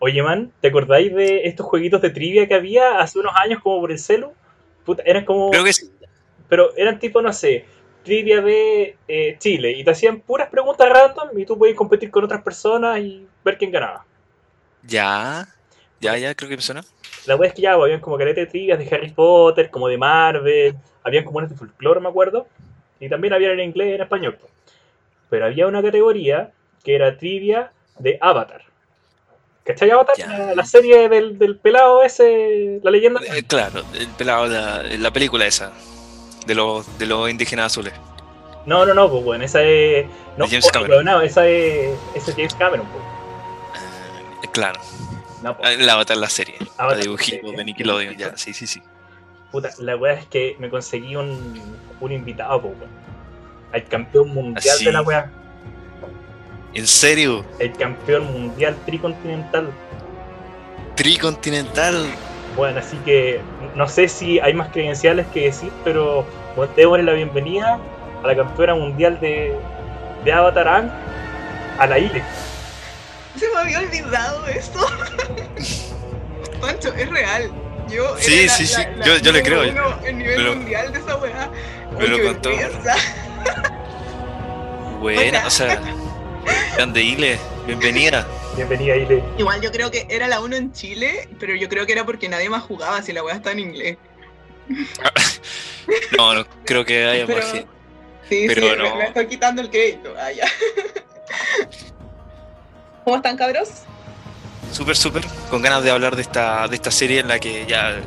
Oye, man, ¿te acordáis de estos jueguitos de trivia que había hace unos años como por el celu? Puta, eran como... Creo que sí. Pero eran tipo, no sé, trivia de eh, Chile. Y te hacían puras preguntas random y tú podías competir con otras personas y ver quién ganaba. Ya. Ya, ya, creo que me suena. La wea es que ya, pues, habían como caleta de trivias de Harry Potter, como de Marvel, habían como unas de folclore, me acuerdo. Y también había en inglés y en español. Pero había una categoría que era trivia de Avatar. ¿Cachai Avatar? La, la serie del, del pelado ese, la leyenda. Eh, claro, el pelado, la, la película esa. De los, de los indígenas azules. No, no, no, pues bueno, esa es. No, James oye, Cameron. no, esa es, esa es James Cameron, pues. Eh, claro. No, pues. La Avatar, la serie. Avatar, la dibujito de Nickelodeon, ya. Sí, sí, sí. Puta, la weá es que me conseguí un, un invitado, pues, weón. Al campeón mundial Así. de la weá. ¿En serio? El campeón mundial tricontinental. Tricontinental. Bueno, así que no sé si hay más credenciales que decir, pero bueno, démosle la bienvenida a la campeona mundial de, de Avatar Ang, a la Ile. Se me había olvidado esto. Pancho, es real. Yo era Sí, la- sí, sí. la Yo- yo le creo. en nivel Me lo- mundial de esa weá. me lo Oye, qué contó. vergüenza. Buena, o sea. Grande Ile, bienvenida. Bienvenida, Ile. Igual yo creo que era la uno en Chile, pero yo creo que era porque nadie más jugaba si la weá está en inglés. No, no creo que haya Pero- más. Sí, Pero sí, me- no. me, estoy quitando el crédito. Ah, ya. ¿Cómo están, cabros? Súper, súper. Con ganas de hablar de esta, de esta serie en la que ya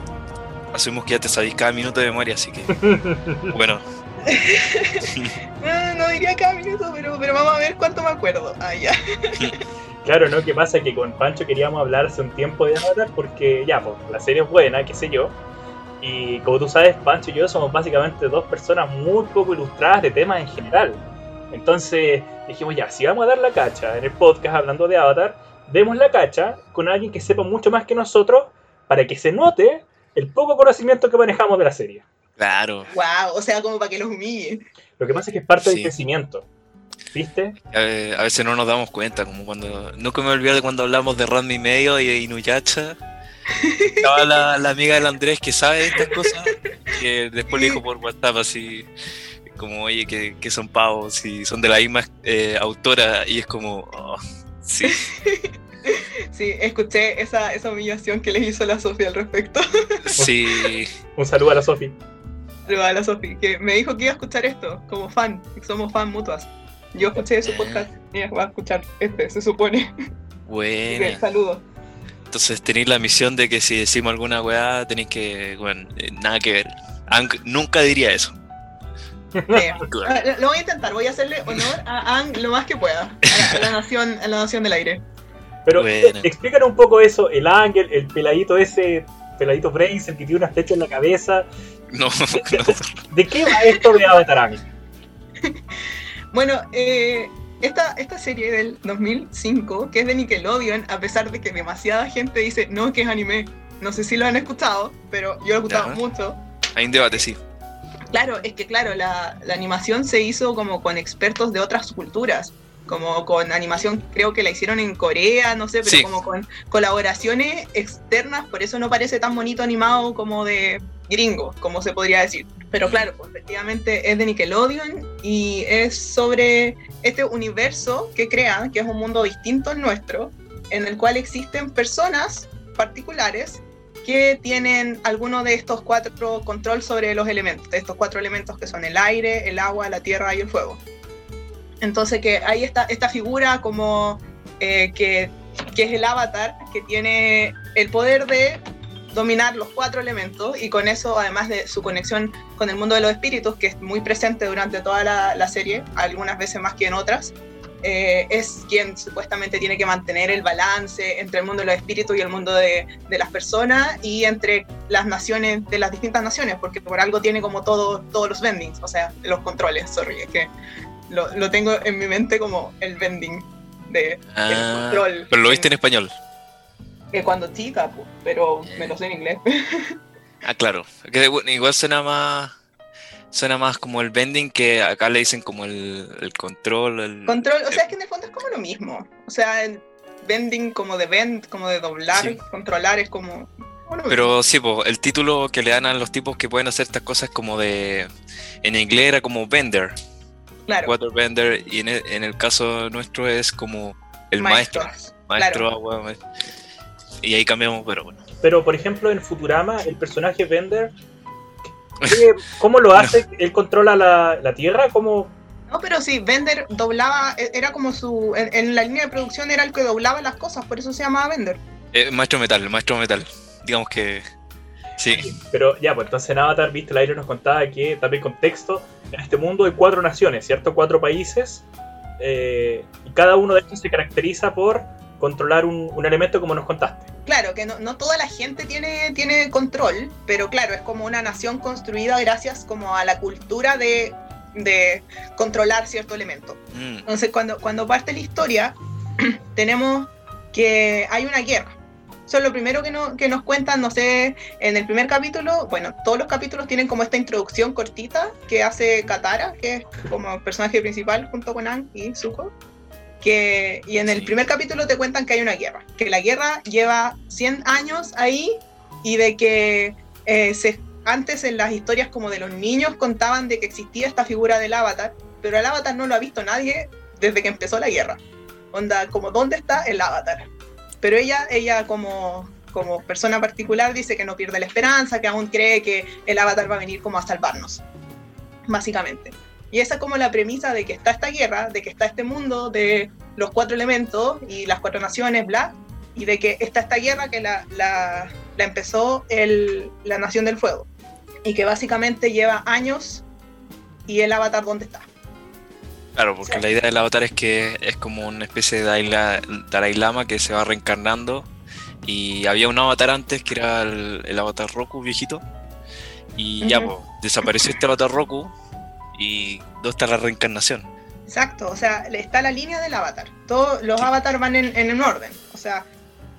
asumimos que ya te sabéis cada minuto de memoria, así que. Bueno, No, no diría cada minuto, pero, vamos a ver cuánto me acuerdo. Ah, ya. Claro, ¿no? ¿Qué pasa? Que con Pancho queríamos hablar un tiempo de Avatar porque ya, pues la serie es buena, qué sé yo. Y como tú sabes, Pancho y yo somos básicamente dos personas muy poco ilustradas de temas en general. Entonces dijimos, ya, si vamos a dar la cacha en el podcast hablando de Avatar, demos la cacha con alguien que sepa mucho más que nosotros para que se note el poco conocimiento que manejamos de la serie. Claro. Wow, o sea, como para que los humille. Lo que pasa es que es parte del crecimiento. ¿Viste? Eh, a veces no nos damos cuenta, como cuando. Nunca me olvido de cuando hablamos de Randy Medio y de Inuyacha. Estaba la, la amiga del Andrés que sabe estas cosas, que después le dijo por WhatsApp así, como, oye, que, que son pavos y son de la misma eh, autora, y es como, oh, sí, Sí, escuché esa, esa humillación que les hizo la Sofía al respecto. sí, Un saludo a la Sofi. A la Sofía, que me dijo que iba a escuchar esto, como fan, que somos fan mutuas. Yo escuché su Ah. podcast y ella va a escuchar este, se supone. Buena. saludos. Entonces tenéis la misión de que si decimos alguna weá, tenéis que, bueno, eh, nada que ver. Aunque nunca diría eso. Ah, Lo voy a intentar, voy a hacerle honor a Ang lo más que pueda, a la, a la nación, a la nación del aire. Pero Buena. eh, explícanos un poco eso, el ángel, el peladito ese, peladito Brains, el que tiene una flecha en la cabeza. No, ¿De, no. de qué va esto de Avatar Ang? Bueno, eh, esta, esta serie del 2005, que es de Nickelodeon, a pesar de que demasiada gente dice, no, que es anime. No sé si lo han escuchado, pero yo lo he escuchado Ya. mucho. Hay un debate, sí. Claro, es que claro, la, la animación se hizo como con expertos de otras culturas, como con animación, creo que la hicieron en Corea, no sé, pero Sí. como con colaboraciones externas, por eso no parece tan bonito animado como de gringo, como se podría decir. Pero claro, pues, efectivamente es de Nickelodeon y es sobre este universo que crean, que es un mundo distinto al nuestro, en el cual existen personas particulares que tienen alguno de estos cuatro control sobre los elementos, de estos cuatro elementos que son el aire, el agua, la tierra y el fuego. Entonces que hay esta, esta figura como eh, que, que es el avatar, que tiene el poder de dominar los cuatro elementos y con eso, además de su conexión con el mundo de los espíritus, que es muy presente durante toda la, la serie, algunas veces más que en otras, eh, es quien supuestamente tiene que mantener el balance entre el mundo de los espíritus y el mundo de, de las personas y entre las naciones, de las distintas naciones, porque por algo tiene como todo, todos los vendings, o sea, los controles, sorry, es que lo, lo tengo en mi mente como el vending de, Ah, el control. pero lo viste en español. Eh, cuando chica, pues, pero me lo sé en inglés. Ah, claro. Que, igual suena más. Suena más como el vending que acá le dicen como el, el control. El, Control, o sea, es que en el fondo es como lo mismo. O sea, el- vending como de vend, como de doblar, Sí. controlar, es como... bueno, Pero sí, po, el título que le dan a los tipos que pueden hacer estas cosas como de... En inglés era como vender, claro, waterbender, y en el, en el caso nuestro es como el maestro, maestro claro. agua, maestro. Y ahí cambiamos, pero bueno. Pero, por ejemplo, en Futurama, el personaje Bender, ¿qué- ¿cómo lo hace? ¿Él controla la, la Tierra? ¿Cómo? No, pero sí, Bender doblaba, e- era como su... En, en la línea de producción era el que doblaba las cosas, por eso se llamaba Bender. Eh, maestro metal, maestro metal. Digamos que... Sí, Pero ya, pues entonces en Avatar, viste, el aire nos contaba que, también contexto, en este mundo hay cuatro naciones, ¿cierto? Cuatro países, eh, y cada uno de estos se caracteriza por controlar un, un elemento como nos contaste. Claro, que no, no toda la gente tiene, tiene control, pero claro, es como una nación construida gracias como a la cultura de, de controlar cierto elemento. mm, Entonces, cuando, cuando parte la historia, tenemos que hay una guerra. Es lo primero que, no- que nos cuentan, no sé, en el primer capítulo, bueno, todos los capítulos tienen como esta introducción cortita que hace Katara, que es como personaje principal junto con Aang y Zuko. Que, y en el primer capítulo te cuentan que hay una guerra, que la guerra lleva 100 años ahí y de que eh, se, antes en las historias como de los niños contaban de que existía esta figura del avatar, pero el avatar no lo ha visto nadie desde que empezó la guerra. Onda, como ¿dónde está el avatar? Pero ella, ella como, como persona particular dice que no pierde la esperanza, que aún cree que el avatar va a venir como a salvarnos, básicamente. Y esa es como la premisa de que está esta guerra, de que está este mundo de los cuatro elementos y las cuatro naciones, bla, y de que está esta guerra que la, la, la empezó el, la Nación del Fuego, y que básicamente lleva años y el avatar dónde está. Claro, porque Sí. la idea del avatar es que es como una especie de Dalai, La- Dalai Lama que se va reencarnando. Y había un avatar antes que era el, el avatar Roku viejito. Y ya, pues, desapareció este avatar Roku. Y ¿dónde está la reencarnación? Exacto, o sea, está la línea del avatar. Todos los Sí. avatars van en, en un orden. O sea,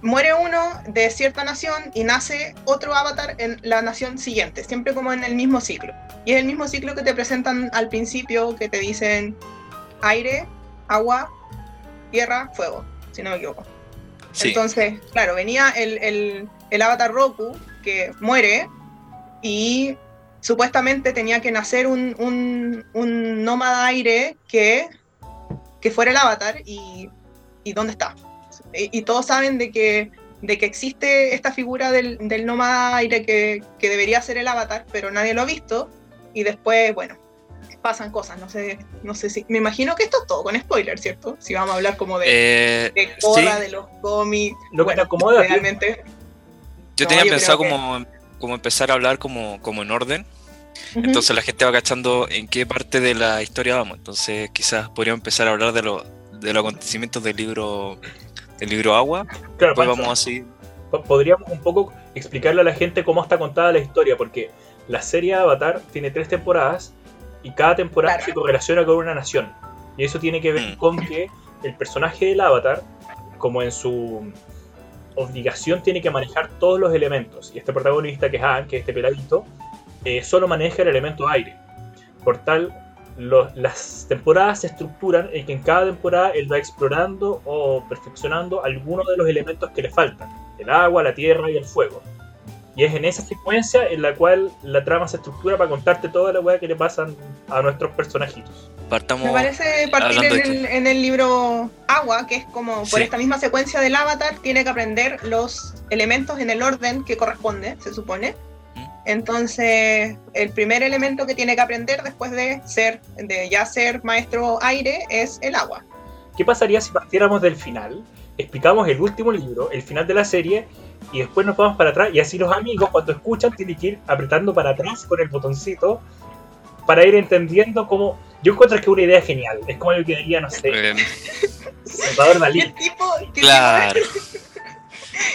muere uno de cierta nación y nace otro avatar en la nación siguiente, siempre como en el mismo ciclo. Y es el mismo ciclo que te presentan al principio, que te dicen aire, agua, tierra, fuego, si no me equivoco. Sí, Entonces, claro, venía el, el, el avatar Roku, que muere, y supuestamente tenía que nacer un, un, un nómada aire que, que fuera el avatar, y, y ¿dónde está? Y, y todos saben de que, de que existe esta figura del, del nómada aire que, que debería ser el avatar, pero nadie lo ha visto, y después, bueno, pasan cosas, no sé, no sé si... Me imagino que esto es todo con spoiler, ¿cierto? Si vamos a hablar como de eh, de sí, de los cómics. Lo que te Bueno, acomoda, tío. realmente. yo no, tenía yo pensado que- como, como empezar a hablar como, como en orden. Entonces la gente va cachando en qué parte de la historia vamos. Entonces quizás podríamos empezar a hablar de, lo, de los acontecimientos del libro del libro Agua. Claro, Después Pancho, vamos así. po- podríamos un poco explicarle a la gente cómo está contada la historia, porque la serie Avatar tiene tres temporadas y cada temporada Claro. se correlaciona con una nación. Y eso tiene que ver Mm. con que el personaje del Avatar, como en su obligación, tiene que manejar todos los elementos. Y este protagonista, que es Aang, que es este peladito, eh, solo maneja el elemento aire. Por tal, lo- las temporadas se estructuran en que en cada temporada él va explorando o perfeccionando algunos de los elementos que le faltan. El agua, la tierra y el fuego. Y es en esa secuencia en la cual la trama se estructura para contarte toda la weá que le pasan a nuestros personajitos. Partamos. Me parece partir en el, en el libro Agua, que es como por Sí. esta misma secuencia del avatar, tiene que aprender los elementos en el orden que corresponde, se supone. Mm. Entonces, el primer elemento que tiene que aprender después de ser, de ya ser maestro aire, es el agua. ¿Qué pasaría si partiéramos del final? Explicamos el último libro, el final de la serie, y después nos vamos para atrás. Y así los amigos, cuando escuchan, tienen que ir apretando para atrás con el botoncito para ir entendiendo cómo. Yo encuentro que es una idea genial. Es como yo que diría, no sé, Eh, Salvador ¿Qué Dalí. tipo, qué claro. tipo,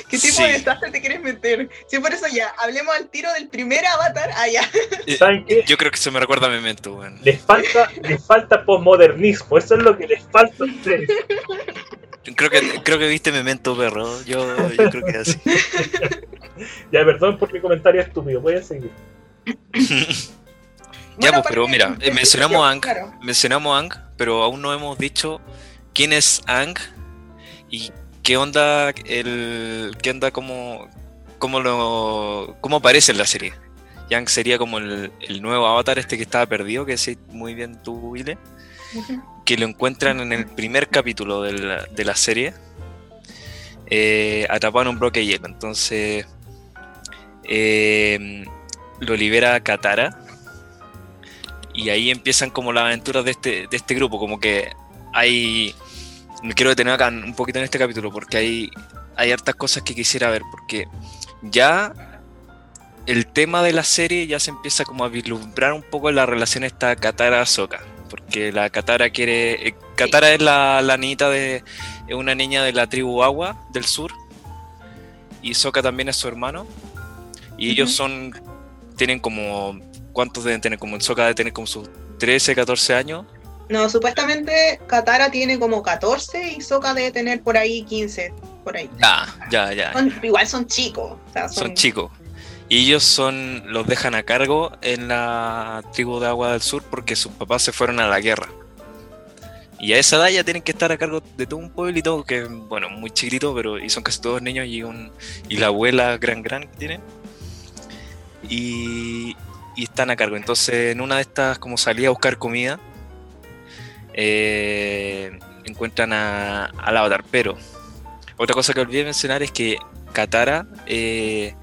qué tipo Sí. de desastre te quieres meter? Sí, por eso ya, hablemos al tiro del primer avatar. Ah, ya. ¿Saben qué? Yo creo que se me recuerda a Memento, weón. Les falta, les falta posmodernismo. Eso es lo que les falta a ustedes. Creo que, creo que viste Memento, perro. Yo, yo creo que es así. Ya, perdón por mi comentario estúpido. Voy a seguir. Ya, Bueno, pues, pero mira, eh, mencionamos a Ang. Claro. Mencionamos Ang, pero aún no hemos dicho quién es Ang y qué onda el. qué onda como. cómo lo. cómo aparece en la serie. Yang sería como el, nuevo avatar este que estaba perdido, que sé muy bien tú, Wille. Que lo encuentran en el primer capítulo de la, de la serie. Eh, atrapado en un bloque hielo. Entonces. Eh, lo libera Katara. Y ahí empiezan como las aventuras de este, de este grupo. Como que hay. Me quiero detener acá un poquito en este capítulo porque hay, hay hartas cosas que quisiera ver. Porque ya el tema de la serie ya se empieza como a vislumbrar un poco la relación esta Katara-Soka. Porque la Katara quiere. Eh, Katara es la, la niñita de. Es una niña de la tribu Agua del sur. Y Soka también es su hermano. Y ellos son. Tienen como. ¿Cuántos deben tener? Como en Soka debe tener como sus 13, 14 años. No, supuestamente Katara tiene como 14 y Soka debe tener por ahí 15, por ahí. Ya, ya, ya. igual son chicos. son... chicos. Y ellos son, los dejan a cargo en la tribu de Agua del Sur porque sus papás se fueron a la guerra. Y a esa edad ya tienen que estar a cargo de todo un pueblito que, bueno, muy chiquitito, pero y son casi todos niños y, un, y la abuela gran gran que tienen. Y, y están a cargo. Entonces, en una de estas, como salía a buscar comida, eh, encuentran a, al avatar. Pero, otra cosa que olvidé mencionar es que Katara eh,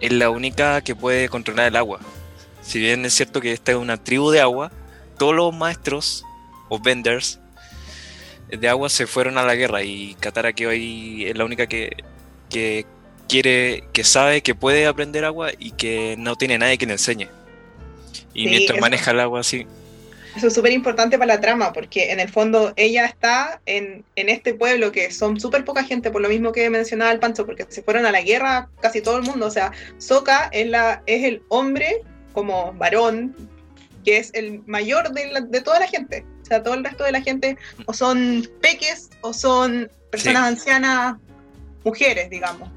es la única que puede controlar el agua. Si bien es cierto que esta es una tribu de agua, todos los maestros o vendors de agua se fueron a la guerra y Katara que hoy es la única que, que quiere, que sabe que puede aprender agua y que no tiene nadie que le enseñe. Y mientras maneja el agua así. Eso es súper importante para la trama, porque en el fondo ella está en, en este pueblo que son súper poca gente, por lo mismo que mencionaba el Pancho, porque se fueron a la guerra casi todo el mundo. O sea, Soka es, la, es el hombre como varón, que es el mayor de, de toda la gente. O sea, todo el resto de la gente o son peques o son personas ancianas, mujeres, digamos.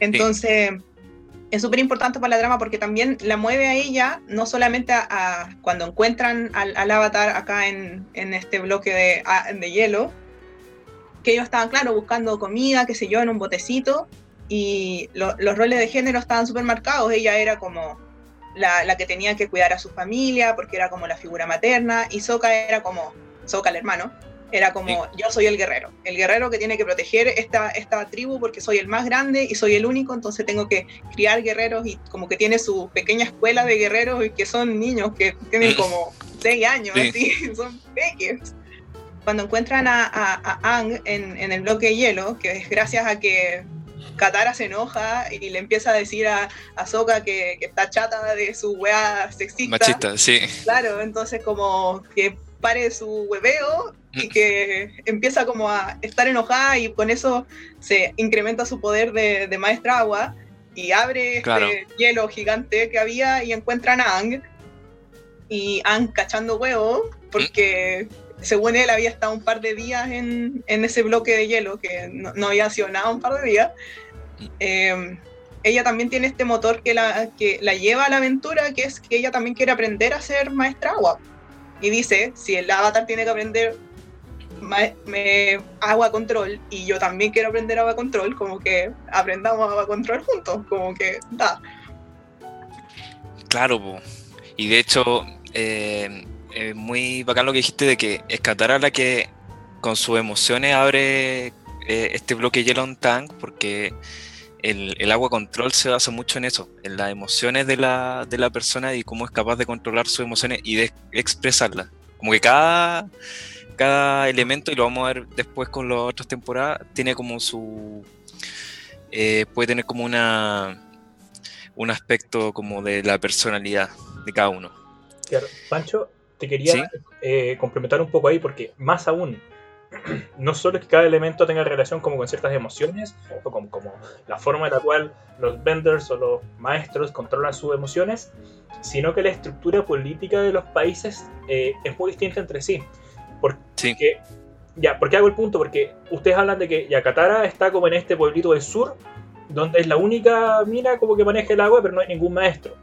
Entonces es súper importante para la drama porque también la mueve a ella, no solamente a, cuando encuentran al, avatar acá en, este bloque de, de, hielo, que ellos estaban, claro, buscando comida, qué sé yo, en un botecito, y los roles de género estaban súper marcados. Ella era como la, la, que tenía que cuidar a su familia, porque era como la figura materna, y Soka era como, Soka el hermano, era como, yo soy el guerrero, el guerrero que tiene que proteger esta, esta tribu porque soy el más grande y soy el único, entonces tengo que criar guerreros y como que tiene su pequeña escuela de guerreros y que son niños que tienen como 6 años, así, son pequeños. Cuando encuentran a, a, Ang en, en, el bloque de hielo, que es gracias a que Katara se enoja y le empieza a decir a, a Sokka que, que, está chata de su weá sexista. Machista, sí. Claro, entonces como que pare su hueveo y que empieza como a estar enojada y con eso se incrementa su poder de, maestra agua y abre este hielo gigante que había y encuentran a Ang y Ang cachando huevo porque según él había estado un par de días en, ese bloque de hielo que no, había sido nada un par de días. Em, ella también tiene este motor que la, que la lleva a la aventura, que es que ella también quiere aprender a ser maestra agua. Y dice, si el avatar tiene que aprender me, agua control y yo también quiero aprender agua control, como que aprendamos agua control juntos, como que da. Claro, y de hecho, eh, es muy bacán lo que dijiste de que es Katara la que con sus emociones abre eh, este bloque Yellow Tank, porque el, agua control se basa mucho en eso, en las emociones de la, de la persona y cómo es capaz de controlar sus emociones y de expresarlas. Como que cada cada elemento, y lo vamos a ver después con las otras temporadas, tiene como su. Eh, puede tener como una. un aspecto como de la personalidad de cada uno. Claro. Pancho, te quería eh, complementar un poco ahí, porque más aún, no solo es que cada elemento tenga relación como con ciertas emociones, o como, como la forma en la cual los vendors o los maestros controlan sus emociones, sino que la estructura política de los países eh, es muy distinta entre sí. Porque, ya, ¿por qué hago el punto? Porque ustedes hablan de que Yakatara está como en este pueblito del sur, donde es la única mina como que maneja el agua, pero no hay ningún maestro.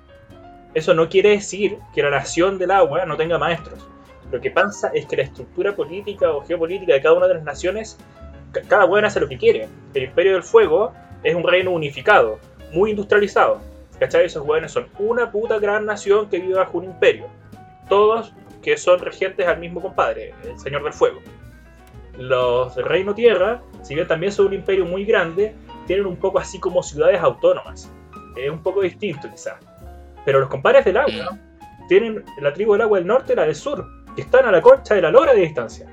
Eso no quiere decir que la nación del agua no tenga maestros. Lo que pasa es que la estructura política o geopolítica de cada una de las naciones ca- cada weón hace lo que quiere. El Imperio del Fuego es un reino unificado, muy industrializado. ¿Cachai? Esos weones son una puta gran nación que vive bajo un imperio. Todos que son regentes al mismo compadre, el Señor del Fuego. Los del Reino Tierra, si bien también son un imperio muy grande, tienen un poco así como ciudades autónomas. Es un poco distinto quizás. Pero los compadres del agua tienen la tribu del agua del norte y la del sur, que están a la concha de la lora de distancia.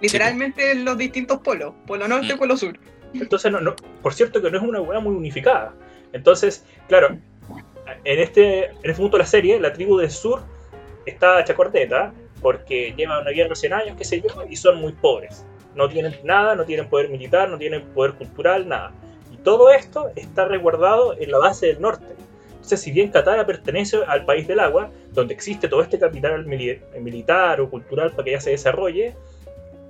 Literalmente los distintos polos, polo norte, Mm. polo sur. Entonces, no, no- por cierto que no es una hueá muy unificada. Entonces, claro, en este, en este punto de la serie, la tribu del sur está hecha corteta, porque llevan una guerra de 100 años, qué sé yo, y son muy pobres. No tienen nada, no tienen poder militar, no tienen poder cultural, nada. Y todo esto está resguardado en la base del norte. Entonces, si bien Katara pertenece al país del agua, donde existe todo este capital mili- militar o cultural para que ya se desarrolle,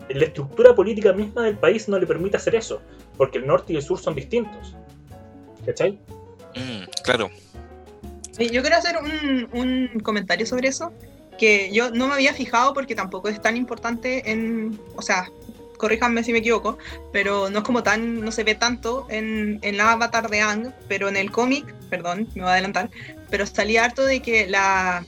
la estructura política misma del país no le permite hacer eso, porque el norte y el sur son distintos. ¿Cachai? Mm, claro. Yo quiero hacer un, comentario sobre eso, que yo no me había fijado porque tampoco es tan importante en, o sea, corríjanme si me equivoco, pero no es como tan, no se ve tanto en, en la avatar de Ang, pero en el cómic, perdón, me voy a adelantar, pero salía harto de que la,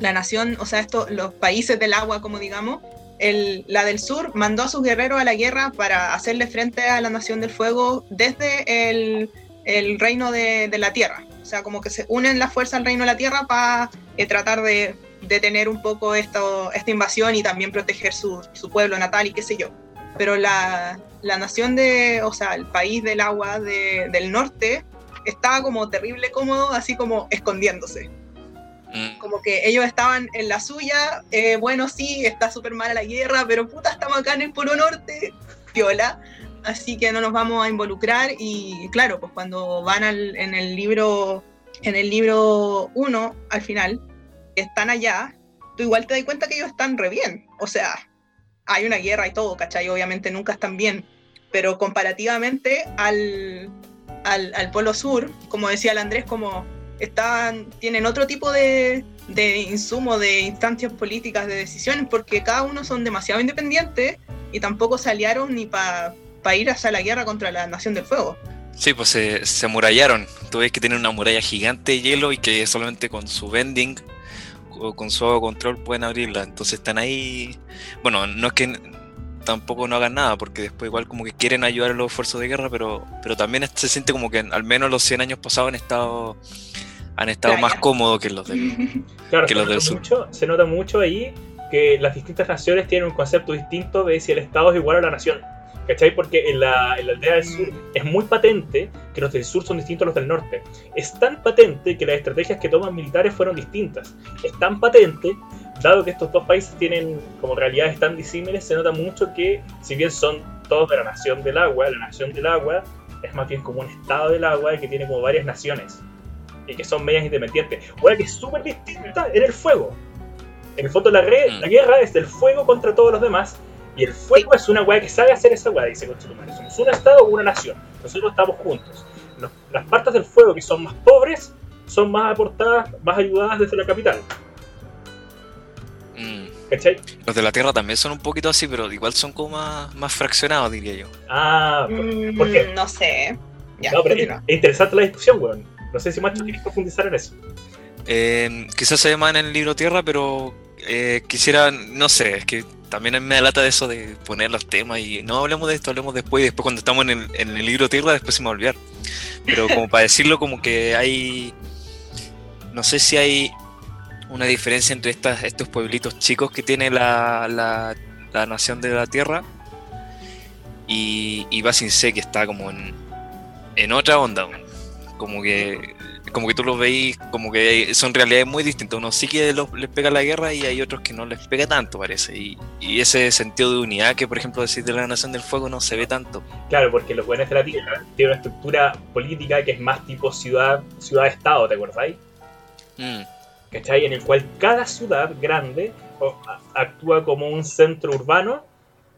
la nación, o sea, esto, los países del agua, como digamos, el, la del sur mandó a sus guerreros a la guerra para hacerle frente a la nación del fuego desde el, el reino de la tierra. O sea, como que se unen las fuerzas al reino de la tierra para tratar de detener un poco esto, esta invasión y también proteger su, su pueblo natal y qué sé yo. Pero la, la nación de, o sea, el país del agua de- del norte estaba como terrible cómodo, así como escondiéndose. Mm, como que ellos estaban en la suya, eh, bueno, sí, está súper mala la guerra, pero puta, estamos acá en el Polo Norte, piola, así que no nos vamos a involucrar y claro, pues cuando van al, en el libro, en el libro 1, al final, están allá, tú igual te das cuenta que ellos están re bien, o sea, hay una guerra y todo, ¿cachai? Obviamente nunca están bien, pero comparativamente al, al, al Polo Sur, como decía el Andrés, como están, tienen otro tipo de, de insumo, de instancias políticas, de decisiones, porque cada uno son demasiado independientes y tampoco se aliaron ni para ir hacia la guerra contra la Nación del Fuego. Sí, pues se, se amurallaron. Tú ves que tienen una muralla gigante de hielo y que solamente con su bending o con su control pueden abrirla. Entonces están ahí. Bueno, no es que tampoco no hagan nada, porque después igual como que quieren ayudar a los esfuerzos de guerra, pero, pero también se siente como que al menos los 100 años pasados han estado han estado Playa. más cómodos que los del... Claro, Que los del sur. mucho, se nota mucho ahí que las distintas naciones tienen un concepto distinto de si el Estado es igual a la nación. ¿Cachai? Porque en la, en la aldea del sur es muy patente que los del sur son distintos a los del norte. Es tan patente que las estrategias que toman militares fueron distintas. Es tan patente, dado que estos dos países tienen como realidades tan disímiles, se nota mucho que, si bien son todos de la nación del agua, la nación del agua es más bien como un estado del agua que tiene como varias naciones y que son medias independientes. Una que es súper distinta en el fuego. En el fondo la, Mm. la guerra es del fuego contra todos los demás. Y el fuego es una weá que sabe hacer esa weá, dice Conchetumare. Somos un estado o una nación. Nosotros estamos juntos. Los- las partes del fuego que son más pobres son más aportadas, más ayudadas desde la capital. Mm. ¿Cachai? Los de la Tierra también son un poquito así, pero igual son como más, más fraccionados, diría yo. Ah, por- Mm, ¿por qué? No sé. Ya, no, pero es, interesante la discusión, weón. No sé si Macho quieres profundizar en eso. Eh, quizás se ve más en el libro Tierra, pero eh, quisiera, no sé, es que también me da lata de eso de poner los temas y no hablemos de esto, hablemos después y después cuando estamos en el, en el libro Tierra después se me va a olvidar. Pero como para decirlo como que hay, no sé si hay una diferencia entre estas, estos pueblitos chicos que tiene la, la, la nación de la Tierra y, y Basin C que está como en, en otra onda, como que como que tú los veis como que son realidades muy distintas. Unos sí que los- les pega la guerra y hay otros que no les pega tanto, parece. Y, y ese sentido de unidad que, por ejemplo, decir de la Nación del Fuego no se ve tanto. Claro, porque los buenos de la Tierra tienen una estructura política que es más tipo ciudad, ciudad-estado, ¿te acordáis? Mm, ¿cachai? En el cual cada ciudad grande actúa como un centro urbano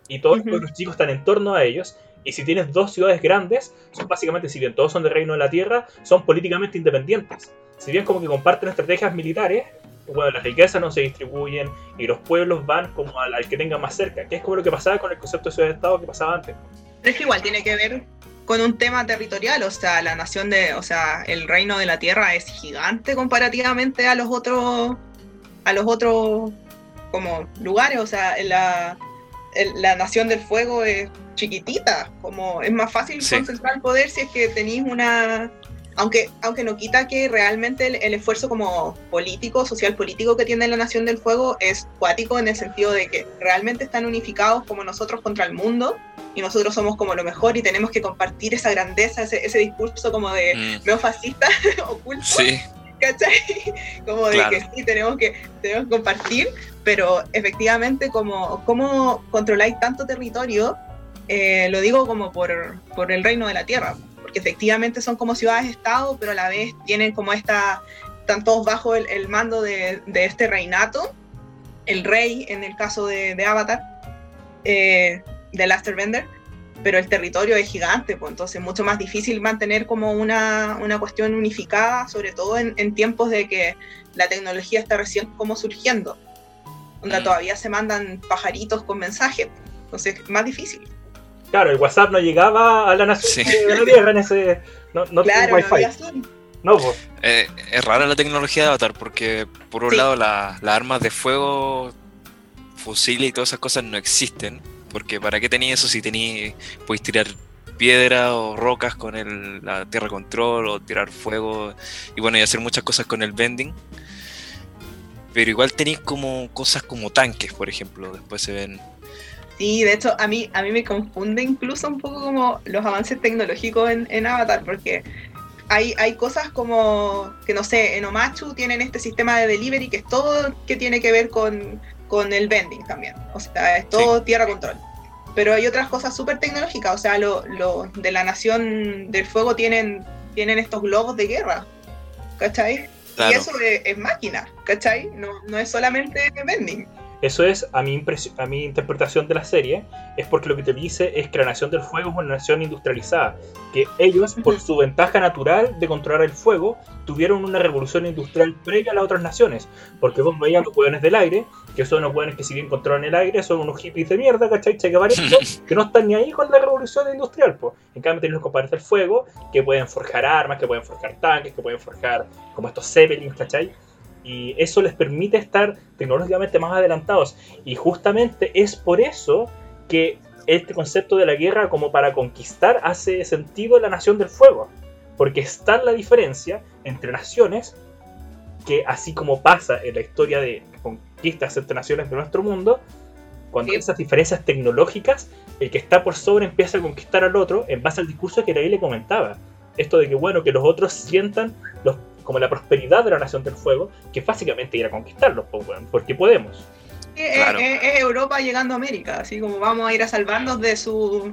y todos Ujú. los pueblos chicos están en torno a ellos. Y si tienes dos ciudades grandes, son básicamente, si bien todos son del reino de la tierra, son políticamente independientes. Si bien como que comparten estrategias militares, bueno, las riquezas no se distribuyen y los pueblos van como al, al que tengan más cerca, que es como lo que pasaba con el concepto de ciudad-estado que pasaba antes. Pero es que igual tiene que ver con un tema territorial, o sea, la nación de, o sea, el reino de la tierra es gigante comparativamente a los otros, a los otros como lugares, o sea, la nación del fuego es chiquitita, como es más fácil concentrar el poder si es que tenéis una, aunque, aunque no quita que realmente el, esfuerzo como político, social político que tiene la Nación del Fuego es cuático en el sentido de que realmente están unificados como nosotros contra el mundo y nosotros somos como lo mejor y tenemos que compartir esa grandeza, ese, ese discurso como de mm. neofascista oculto. Sí. ¿Cachai? Como de que sí, tenemos que, tenemos que compartir, pero efectivamente como, como controláis tanto territorio, eh, lo digo como por, por el reino de la tierra que efectivamente son como ciudades-estado, pero a la vez tienen como esta, están todos bajo el, mando de, este reinato, el rey en el caso de, Avatar, eh, de Laster Bender, pero el territorio es gigante, pues entonces es mucho más difícil mantener como una, una cuestión unificada, sobre todo en, tiempos de que la tecnología está recién como surgiendo, donde mm. todavía se mandan pajaritos con mensajes, entonces es más difícil. Claro, el WhatsApp no llegaba a la nación de la Tierra en ese. No, no claro, wifi. No, pues. Eh, es rara la tecnología de Avatar porque, por un lado, las armas de fuego, fusiles y todas esas cosas no existen. Porque, ¿para qué tenía eso si tenéis. podéis tirar piedra o rocas con el, la tierra control o tirar fuego y bueno, y hacer muchas cosas con el bending. Pero igual tenéis como cosas como tanques, por ejemplo, después se ven Sí, de hecho, a mí, a mí me confunde incluso un poco como los avances tecnológicos en, Avatar, porque hay, hay cosas como que, no sé, en Omachu tienen este sistema de delivery que es todo que tiene que ver con, con el vending también. O sea, es todo tierra control. Pero hay otras cosas súper tecnológicas, o sea, los lo de la Nación del Fuego tienen, tienen estos globos de guerra, ¿cachai? Y eso es, máquina, ¿cachai? No, no es solamente vending. Eso es, a mi, a mi interpretación de la serie, es porque lo que te dice es que la Nación del Fuego es una nación industrializada, que ellos, por su ventaja natural de controlar el fuego, tuvieron una revolución industrial previa a las otras naciones, porque vos veías los hueones del aire, que son unos hueones que si bien controlan el aire, son unos hippies de mierda, ¿cachai? Que, que no están ni ahí con la revolución industrial, pues. En cambio tienen los compadres del fuego, que pueden forjar armas, que pueden forjar tanques, que pueden forjar como estos zeppelins, ¿cachai? Y eso les permite estar tecnológicamente más adelantados. Y justamente es por eso que este concepto de la guerra como para conquistar hace sentido en la Nación del Fuego. Porque está la diferencia entre naciones que así como pasa en la historia de conquistas entre naciones de nuestro mundo, cuando hay esas diferencias tecnológicas, el que está por sobre empieza a conquistar al otro en base al discurso que ahí le comentaba. Esto de que bueno, que los otros sientan los como la prosperidad de la Nación del Fuego, que básicamente ir a conquistarlos, porque podemos. Es, Europa llegando a América, así como vamos a ir a salvarnos de su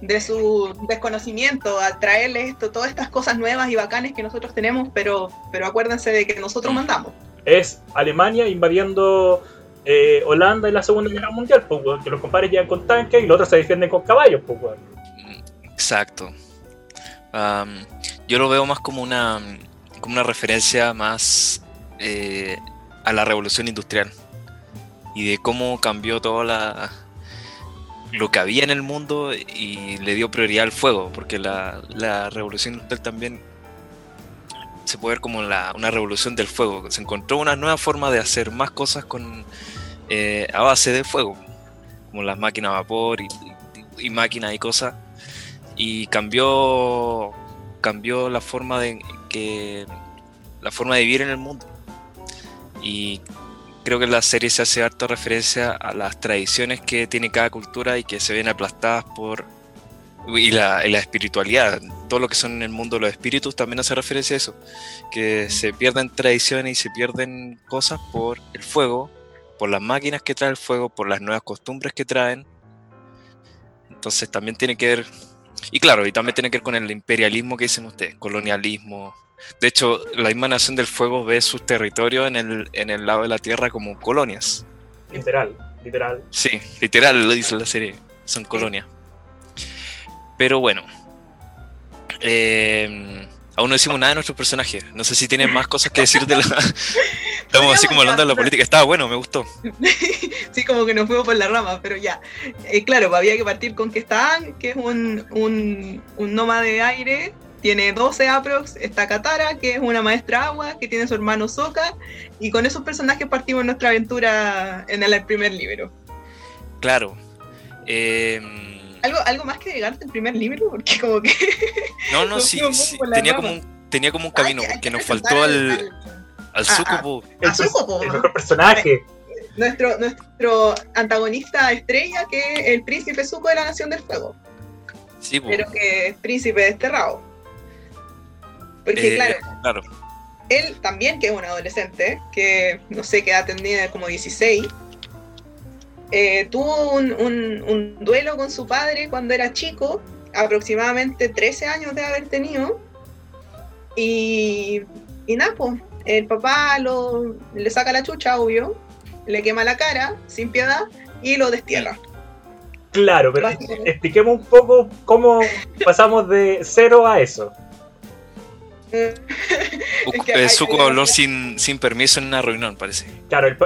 de su desconocimiento, a traerles esto, todas estas cosas nuevas y bacanes que nosotros tenemos, pero, pero acuérdense de que nosotros mandamos. Es Alemania invadiendo eh, Holanda en la Segunda Guerra Mundial, que los compadres llegan con tanques y los otros se defienden con caballos. Exacto. yo lo veo más como una como una referencia más eh, a la revolución industrial y de cómo cambió todo la, lo que había en el mundo y le dio prioridad al fuego, porque la, revolución industrial también se puede ver como la, una revolución del fuego. Se encontró una nueva forma de hacer más cosas eh, a base de fuego, como las máquinas a vapor y, y máquinas y cosas, y cambió cambió la forma de la forma de vivir en el mundo. Y creo que la serie se hace harta referencia a las tradiciones que tiene cada cultura y que se ven aplastadas por y la, espiritualidad, todo lo que son en el mundo los espíritus también hace referencia a eso, que se pierden tradiciones y se pierden cosas por el fuego, por las máquinas que trae el fuego, por las nuevas costumbres que traen. Entonces también tiene que ver y claro, y también tiene que ver con el imperialismo que dicen ustedes, colonialismo. De hecho, la misma Nación del Fuego ve sus territorios en el, en el lado de la Tierra como colonias. Literal, literal. Sí, literal lo dice la serie, son colonias. Pero bueno, eh, Aún no decimos nada de nuestros personajes. No sé si tienen más cosas que decir de la. Estamos así como hablando de la política. Estaba bueno, me gustó. sí, como que nos fuimos por la rama, pero ya. Eh, claro, había que partir con que está que es un, un, un nómada de aire. Tiene 12 aprox. Está Katara, que es una maestra agua, que tiene su hermano Sokka. Y con esos personajes partimos nuestra aventura en el primer libro. Claro. Eh ¿Algo, algo más que llegarte el primer libro, porque como que... No, no, sí, tenía, como un, tenía como un camino, porque nos faltó al, al Zuko, el, el mejor personaje. Nuestro, nuestro antagonista estrella, que es el príncipe Zuko de la Nación del Fuego. Sí, Pero que es príncipe desterrado. Porque eh, claro, claro, él también, que es un adolescente, que no sé qué edad tenía, como 16, eh, tuvo un, duelo con su padre cuando era chico, aproximadamente 13 años de haber tenido. Y, y nada, pues, el papá lo, le saca la chucha, obvio, le quema la cara, sin piedad, y lo destierra. Claro, pero expliquemos un poco cómo pasamos de cero a eso. Zuko habló sin, sin permiso en una reunión, parece. Claro, el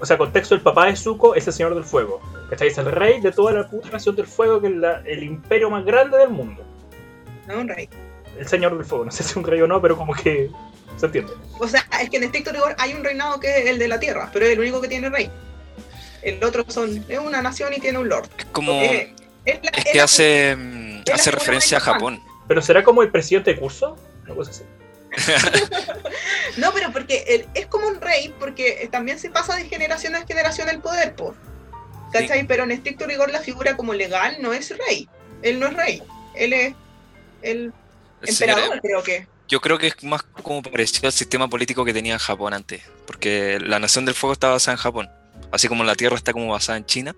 o sea, contexto, el papá de Zuko es el Señor del Fuego. ¿Cachai? Es el rey de toda la puta nación del fuego, que es el imperio más grande del mundo. No, un rey. El Señor del Fuego, no sé si es un rey o no, pero como que se entiende. O sea, es que en estricto rigor hay un reinado que es el de la tierra, pero es el único que tiene rey. El otro son, es una nación y tiene un lord. Es como... Es, que hace, hace referencia a Japón. ¿Pero será como el presidente de curso? no, pero porque es como un rey, porque también se pasa de generación en generación el poder, ¿cachai? Pero en estricto rigor la figura como legal no es rey. Él no es rey. Él es el emperador, creo que. Yo creo que es más como parecido al sistema político que tenía Japón antes, porque la Nación del Fuego está basada en Japón, así como la Tierra está como basada en China,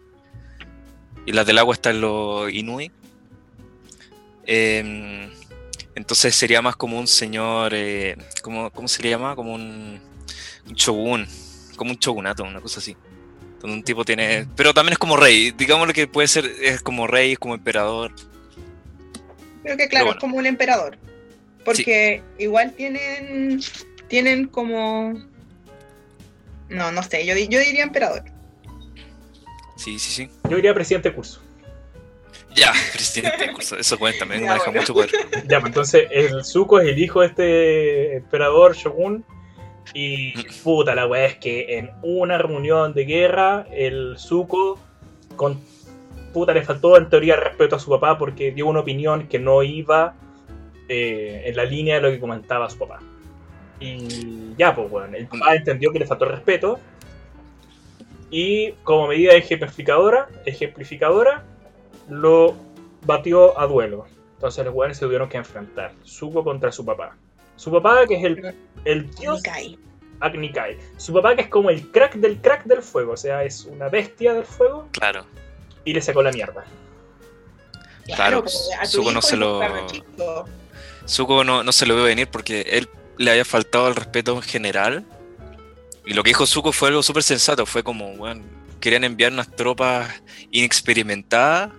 y la del agua está en los Inuit. Eh, entonces sería más como un señor, eh, ¿cómo, se le llama? Como un, shogun, como un shogunato, una cosa así. Donde un tipo tiene... Pero también es como rey, digamos lo que puede ser, es como rey, es como emperador. Creo que claro, es como un emperador. Porque igual tienen, tienen como... No, no sé, yo, yo diría emperador. Sí, sí, sí. Yo diría presidente de curso. Ya, presidente, eso cuenta, me deja mucho poder. Ya, pues entonces el Zuko es el hijo de este emperador Shogun. Y puta, la weá es que en una reunión de guerra, el Zuko, con puta, le faltó en teoría respeto a su papá porque dio una opinión que no iba eh, en la línea de lo que comentaba su papá. Y ya, pues bueno, el papá entendió que le faltó respeto. Y como medida ejemplificadora, ejemplificadora lo batió a duelo. Entonces los weones se tuvieron que enfrentar. Zuko contra su papá. Su papá, que es el, el dios. Agnikai. Su papá, que es como el crack del crack del fuego. O sea, es una bestia del fuego. Claro. Y le sacó la mierda. Claro, Zuko no se lo. Zuko no, no se lo vio venir porque él le había faltado el respeto en general. Y lo que dijo Zuko fue algo súper sensato. Fue como, bueno, querían enviar unas tropas inexperimentadas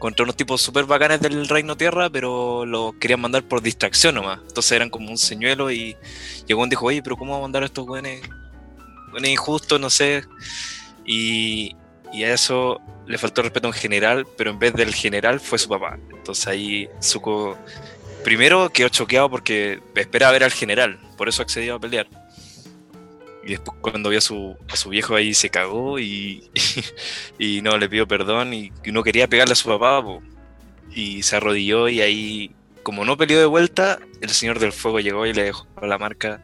contra unos tipos súper bacanes del Reino Tierra, pero los querían mandar por distracción nomás. Entonces eran como un señuelo y llegó y dijo, oye, pero ¿cómo vamos a mandar a estos buenos, buenos injustos? No sé. Y, y a eso le faltó respeto en general, pero en vez del general fue su papá. Entonces ahí Zuko primero quedó choqueado porque esperaba ver al general, por eso accedió a pelear. Y después cuando vio a su, a su viejo ahí se cagó y, y, no le pidió perdón y, no quería pegarle a su papá. y se arrodilló y ahí, como no peleó de vuelta, el Señor del Fuego llegó y le dejó la marca.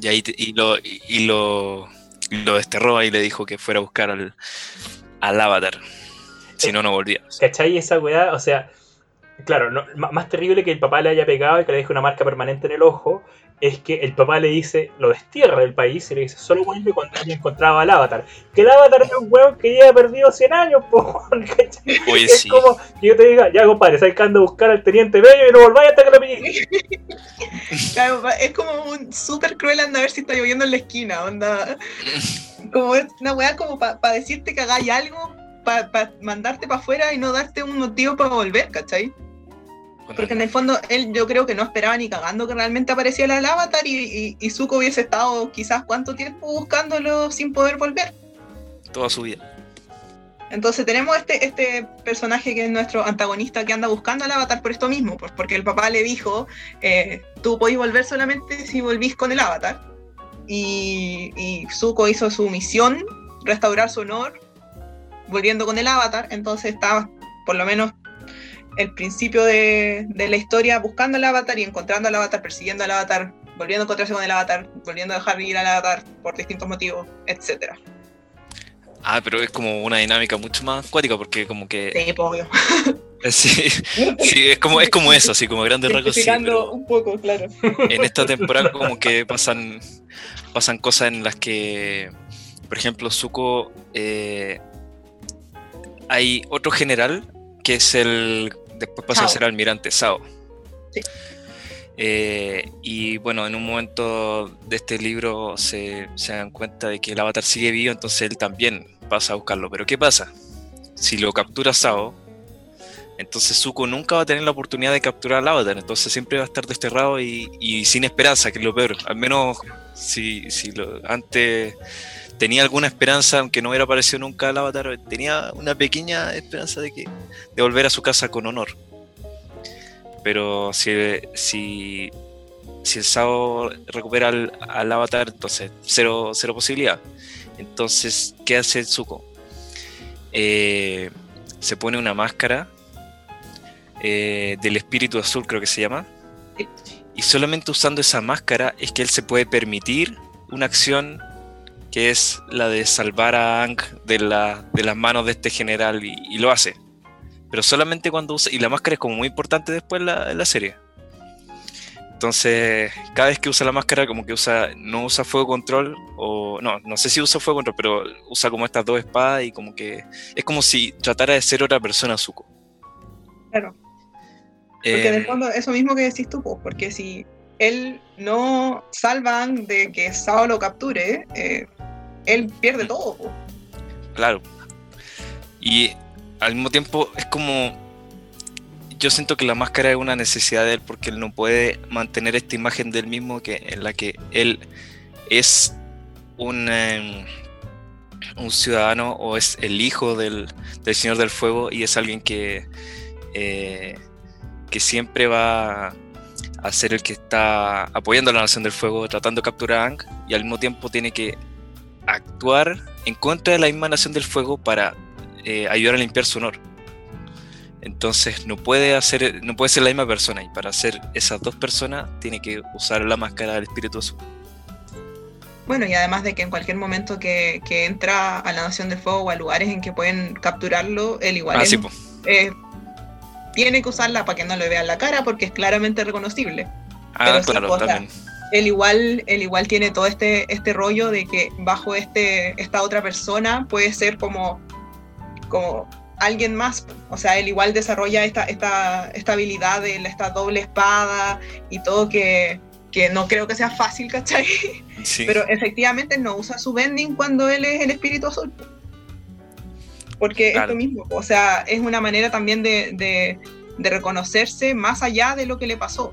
Y ahí y lo, y lo, lo desterró y le dijo que fuera a buscar al, al avatar. Si no, no volvía. ¿Cachai esa weá? O sea, claro, más terrible que el papá le haya pegado y que le deje una marca permanente en el ojo, es que el papá le dice, lo destierra del país y le dice, solo vuelve cuando haya encontrado al avatar. Que el avatar es un weón que lleva perdido 100 años, po, Es como que yo te diga, ya compadre, sabes que ando a buscar al teniente bello y no volváis hasta que lo pillé. Claro, es como un súper cruel anda a ver si está lloviendo en la esquina, onda. Como una weá como para decirte que hagáis algo, para mandarte para afuera y no darte un motivo para volver, ¿cachai? Porque en el fondo él yo creo que no esperaba ni cagando que realmente apareciera el avatar y, y, Zuko hubiese estado quizás cuánto tiempo buscándolo sin poder volver. Toda su vida. Entonces tenemos este, este personaje que es nuestro antagonista que anda buscando al avatar por esto mismo, pues porque el papá le dijo, eh, tú podés volver solamente si volvís con el avatar. Y, y Zuko hizo su misión, restaurar su honor, volviendo con el avatar, entonces estaba por lo menos el principio de, la historia buscando al avatar y encontrando al avatar, persiguiendo al avatar, volviendo a encontrarse con el avatar, volviendo a dejar ir al avatar por distintos motivos, etcétera. Ah, pero es como una dinámica mucho más acuática porque como que... Sí, obvio. Sí, sí, es como, es como eso, así como grandes rasgos. Sí, un poco, claro. En esta temporada como que pasan, pasan cosas en las que, por ejemplo, Zuko... Eh, hay otro general que es el después pasa a ser almirante, Sao. Sí. Eh, y bueno, en un momento de este libro se, se, dan cuenta de que el avatar sigue vivo, entonces él también pasa a buscarlo. Pero ¿qué pasa? Si lo captura Sao, entonces Zuko nunca va a tener la oportunidad de capturar al avatar, entonces siempre va a estar desterrado y, y sin esperanza, que es lo peor. Al menos si, si lo, antes tenía alguna esperanza, aunque no hubiera aparecido nunca el avatar, tenía una pequeña esperanza de que de volver a su casa con honor. Pero si, si, si el Sao recupera al, avatar, entonces cero, cero posibilidad. Entonces, ¿qué hace el Zuko? Eh, se pone una máscara eh, del espíritu azul, creo que se llama. Y solamente usando esa máscara es que él se puede permitir una acción que es la de salvar a Ang de, la, de las manos de este general y, lo hace. Pero solamente cuando usa, y la máscara es como muy importante después en la, la serie. Entonces, cada vez que usa la máscara, como que usa, no usa fuego control, o no, no sé si usa fuego control, pero usa como estas dos espadas y como que es como si tratara de ser otra persona, Zuko. Claro. Porque en el em, fondo, eso mismo que decís tú, porque si él no salva de que Sao lo capture, eh, él pierde todo. Claro. Y al mismo tiempo es como... Yo siento que la máscara es una necesidad de él porque él no puede mantener esta imagen del mismo que, en la que él es un, em, un ciudadano o es el hijo del, Señor del Fuego y es alguien que, eh, que siempre va a ser el que está apoyando a la Nación del Fuego, tratando de capturar a Ang y al mismo tiempo tiene que actuar en contra de la misma Nación del Fuego para eh, ayudar a limpiar su honor. Entonces no puede hacer, no puede ser la misma persona y para hacer esas dos personas tiene que usar la máscara del Espíritu Azul. Bueno, y además de que en cualquier momento que, entra a la Nación del Fuego o a lugares en que pueden capturarlo, él igual ah, tiene que usarla para que no le vean la cara porque es claramente reconocible. Ah, claro, también él igual, él igual tiene todo este, este rollo de que bajo este, esta otra persona puede ser como, como alguien más. O sea, él igual desarrolla esta, esta, esta habilidad de esta doble espada y todo que, que no creo que sea fácil, ¿cachai? Pero efectivamente no usa su bending cuando él es el espíritu azul. Porque es lo mismo, o sea, es una manera también de, de, de reconocerse más allá de lo que le pasó.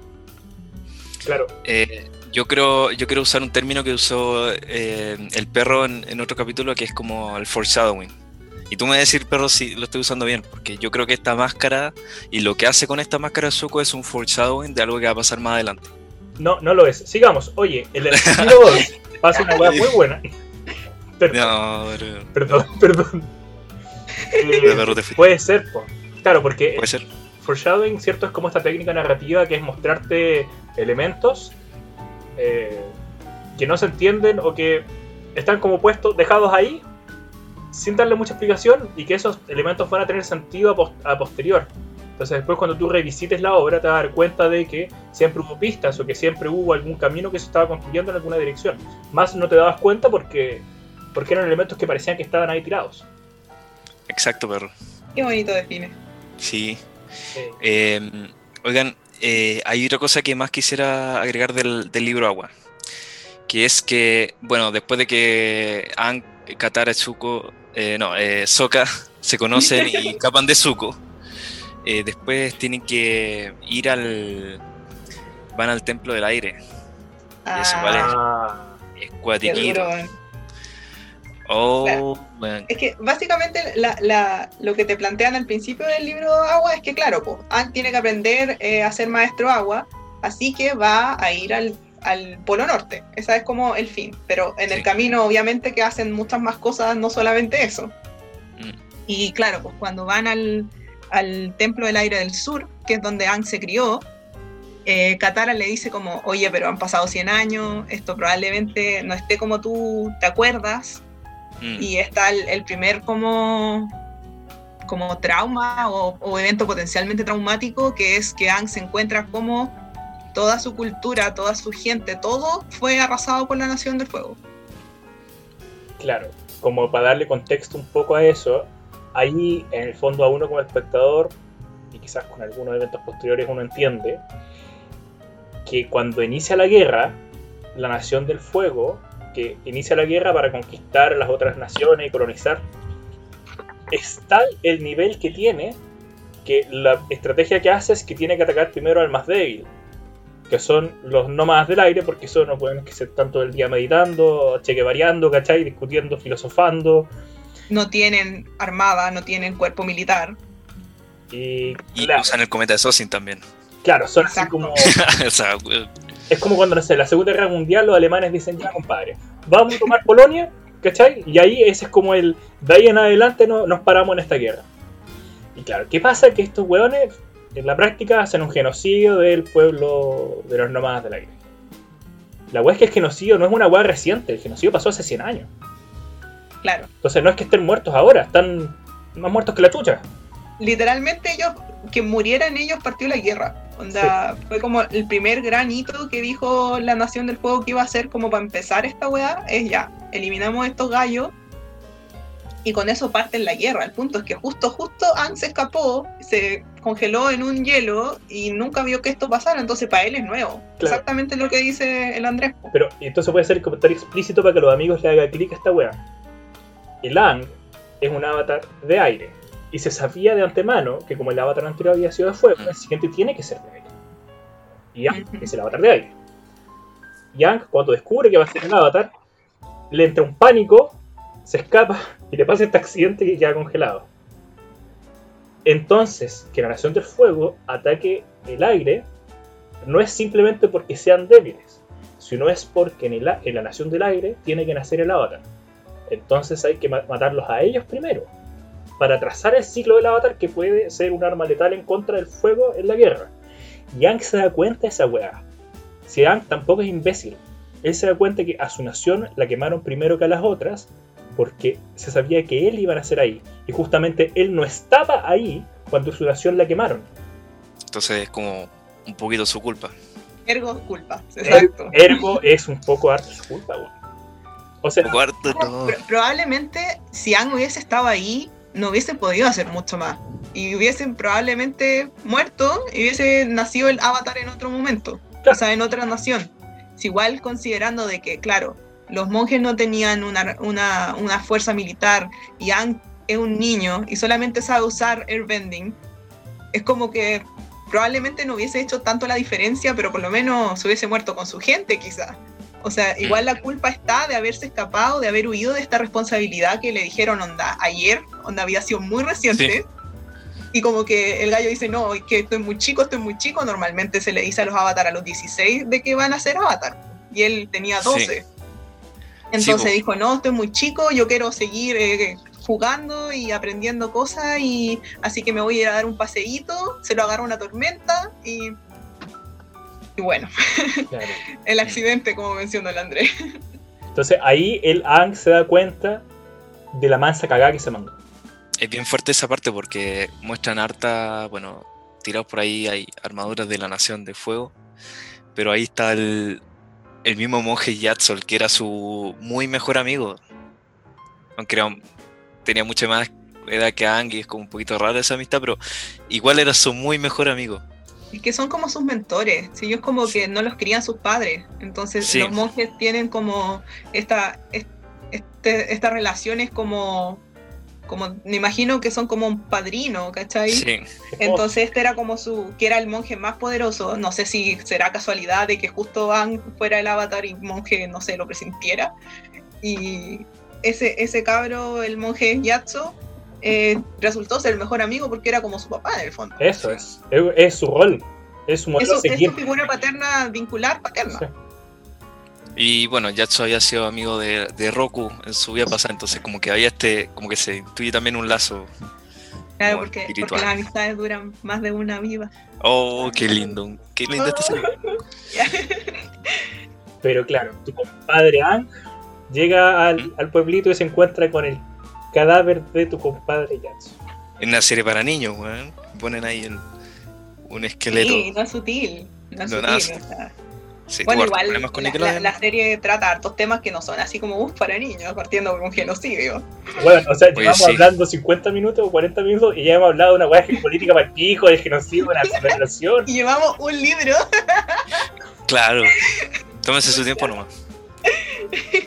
Claro. Eh, yo creo, yo quiero usar un término que usó eh, el perro en, otro capítulo que es como el foreshadowing. Y tú me vas a decir, perro, si lo estoy usando bien, porque yo creo que esta máscara y lo que hace con esta máscara Zuko es un foreshadowing de algo que va a pasar más adelante. No, no lo es. Sigamos. Oye, el estilo pasa una hueá muy buena. Perdón. No, Perdón, perdón. Puede ser, claro, porque puede ser. foreshadowing, ¿cierto? Es como esta técnica narrativa que es mostrarte elementos eh, que no se entienden o que están como puestos, dejados ahí, sin darle mucha explicación y que esos elementos van a tener sentido a, posterior. Entonces después cuando tú revisites la obra te vas a dar cuenta de que siempre hubo pistas o que siempre hubo algún camino que se estaba construyendo en alguna dirección. Más no te dabas cuenta porque, porque eran elementos que parecían que estaban ahí tirados. Exacto, perro. Qué bonito define. Sí. Eh, oigan, eh, hay otra cosa que más quisiera agregar del, libro Agua, que es que, bueno, después de que An, Katara, Zuko, eh, no, eh, Soka se conocen y escapan de Zuko, eh, después tienen que ir al. Van al templo del aire. Ah, eso vale. Ah, Es qué cuatiquito. Oh, man. Es que básicamente la- la- lo que te plantean al principio del libro Agua es que, claro, pues, tiene que aprender eh, a ser maestro agua, así que va a ir al, al Polo Norte. Ese es como el fin. Pero en el camino, obviamente, que hacen muchas más cosas, no solamente eso. Mm. Y claro, pues cuando van al, al Templo del Aire del Sur, que es donde Aang se crió, eh, Katara le dice como, oye, pero han pasado 100 años, esto probablemente no esté como tú te acuerdas, Mm. y está el, el primer como, como trauma o, o evento potencialmente traumático, que es que Aang se encuentra como toda su cultura, toda su gente, todo fue arrasado por la Nación del Fuego. claro, como para darle contexto un poco a eso, ahí en el fondo a uno como espectador, y quizás con algunos eventos posteriores uno entiende, que cuando inicia la guerra, la Nación del Fuego, que inicia la guerra para conquistar a las otras naciones y colonizar, es tal el nivel que tiene que la estrategia que hace es que tiene que atacar primero al más débil, que son los nómadas del aire, porque eso no pueden que ser tanto el día meditando, chequevareando, ¿cachai? Discutiendo, filosofando. No tienen armada, no tienen cuerpo militar. Y, Y claro, usan el cometa de Sosin también. claro, son así Exacto. como. o sea, weón, Es como cuando, no sé, la Segunda Guerra Mundial los alemanes dicen, ya compadre, vamos a tomar Polonia, ¿cachai? Y ahí ese es como el, de ahí en adelante no, nos paramos en esta guerra. Y claro, ¿qué pasa? Que estos hueones en la práctica hacen un genocidio del pueblo de los nómadas del aire. La hueá es que el genocidio no es una hueá reciente, el genocidio pasó hace 100 años. Claro. Entonces no es que estén muertos ahora, están más muertos que la chucha. Literalmente ellos, que murieran ellos partió la guerra. Onda, fue como el primer gran hito que dijo la Nación del Fuego que iba a hacer como para empezar esta weá, es ya, eliminamos estos gallos y con eso parten la guerra. El punto es que justo, justo Aang se escapó, se congeló en un hielo y nunca vio que esto pasara, entonces para él es nuevo. Claro. Exactamente lo que dice el Andrés. Pero y entonces puede ser el comentario explícito para que los amigos le hagan clic a esta wea. El Ang es un avatar de aire. Y se sabía de antemano que como el avatar anterior había sido de fuego, Mm. el siguiente tiene que ser de aire. Y Ang es el avatar de aire. Y Ang, cuando descubre que va a ser el avatar, le entra un pánico, se escapa y le pasa este accidente que queda congelado. Entonces, que la Nación del Fuego ataque el aire no es simplemente porque sean débiles, sino es porque en, el a- en la Nación del Aire tiene que nacer el avatar. Entonces hay que ma- matarlos a ellos primero, para trazar el ciclo del avatar que puede ser un arma letal en contra del fuego en la guerra. Y Aang se da cuenta de esa weá. Si Aang tampoco es imbécil, él se da cuenta que a su nación la quemaron primero que a las otras, porque se sabía que él iba a nacer ahí. Y justamente él no estaba ahí cuando su nación la quemaron. entonces es como un poquito su culpa. Ergo culpa, Er- exacto. Ergo es un poco harto su culpa, weón. O sea, No, no. probablemente si Aang hubiese estado ahí, no hubiese podido hacer mucho más. Y hubiesen probablemente muerto y hubiese nacido el avatar en otro momento. O sea, en otra nación. Es igual considerando de que, claro, los monjes no tenían una, una, una fuerza militar y Aang es un niño y solamente sabe usar airbending, es como que probablemente no hubiese hecho tanto la diferencia, pero por lo menos se hubiese muerto con su gente quizá. O sea, igual la culpa está de haberse escapado, de haber huido de esta responsabilidad que le dijeron onda ayer, onda había sido muy reciente. Y como que el gallo dice, no, es que estoy muy chico, estoy muy chico. Normalmente se le dice a los avatar a los 16 de que van a ser avatar. Y él tenía 12. Entonces po. dijo, no, estoy muy chico, yo quiero seguir eh, jugando y aprendiendo cosas. y Así que me voy a ir a dar un paseíto. Se lo agarra una tormenta y... Y bueno, claro. el accidente, como mencionó el Andrés. Entonces ahí el Ang se da cuenta de la mansa cagada que se mandó. Es bien fuerte esa parte porque muestran harta, bueno, tirados por ahí hay armaduras de la Nación de Fuego, pero ahí está el, el mismo monje Yatsol, que era su muy mejor amigo. Aunque era tenía mucha más edad que Aang y es como un poquito rara esa amistad, pero igual era su muy mejor amigo. Y que son como sus mentores, si ellos como que no los crían sus padres, entonces Sí. los monjes tienen como esta, es- este, estas relaciones como como me imagino que son como un padrino, ¿cachai? Sí. Entonces este era como su, que era el monje más poderoso, no sé si será casualidad de que justo Van fuera el avatar y monje, no sé, lo presintiera. Y ese, ese cabro, el monje Yatso, eh, resultó ser el mejor amigo porque era como su papá en el fondo. Eso es. Es, es su rol. Es su modelo es su figura paterna vincular paterna. Sí. Y bueno, Yatsu había sido amigo de, de Roku en su vida pasada, entonces como que había este, como que se intuye también un lazo. Claro, porque, las amistades duran más de una vida. Oh, qué lindo, qué linda esta serie. Pero claro, tu compadre Ang llega al, ¿Mm? al pueblito y se encuentra con el cadáver de tu compadre Yatsu. Es una serie para niños, weón. Ponen ahí el- un esqueleto. Sí, no es sutil. No es No, sutil. nada o sutil. sea. Sí, Bueno, igual con la, la- Nickelodeon. la serie trata hartos temas que no son así como uff para niños, partiendo por un genocidio. Bueno, o sea, Oye, llevamos sí. hablando 50 minutos o 40 minutos y ya hemos hablado de una weá política para el pijo, de genocidio, de la celebración. Y llevamos un libro. Claro. Tómese su tiempo nomás.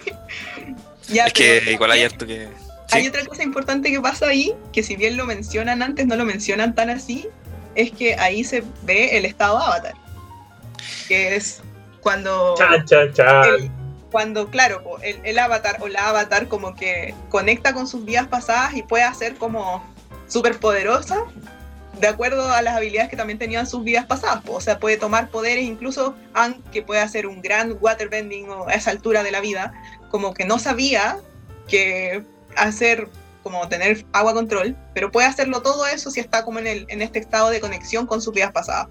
Ya, es que igual hay harto que. Hay Sí, otra cosa importante que pasa ahí, que si bien lo mencionan antes, no lo mencionan tan así, es que ahí se ve el estado avatar. Que es cuando, Chan, chan, chan. el- cuando claro, el, el avatar o la avatar como que conecta con sus vidas pasadas y puede hacer como súper poderosa de acuerdo a las habilidades que también tenían sus vidas pasadas. O sea, puede tomar poderes, incluso que puede hacer un gran waterbending a esa altura de la vida, como que no sabía que hacer como tener agua control, pero puede hacerlo todo eso si está como en, el, en este estado de conexión con sus vidas pasadas.